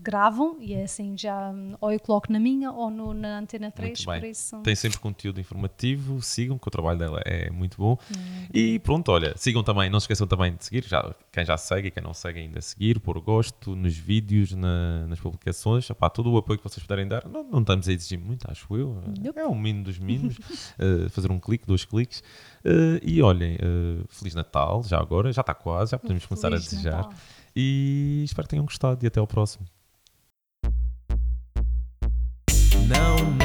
S2: gravam e é assim já ou eu coloco na minha ou no, na Antena 3, por isso...
S1: Tem sempre conteúdo informativo, sigam que o trabalho dela é muito bom. Hum. E pronto, olha, sigam também, não se esqueçam também de seguir, já, quem já segue e quem não segue ainda seguir, por gosto, nos vídeos, na, nas publicações, Epá, todo o apoio que vocês puderem dar, não, não estamos a exigir muito, acho eu, nope. é um mínimo dos mínimos, uh, fazer um clique, dois cliques, uh, e olhem, uh, Feliz Natal, já agora, já está quase, já podemos começar a desejar. Natal. E espero que tenham gostado e até ao próximo. Não, não.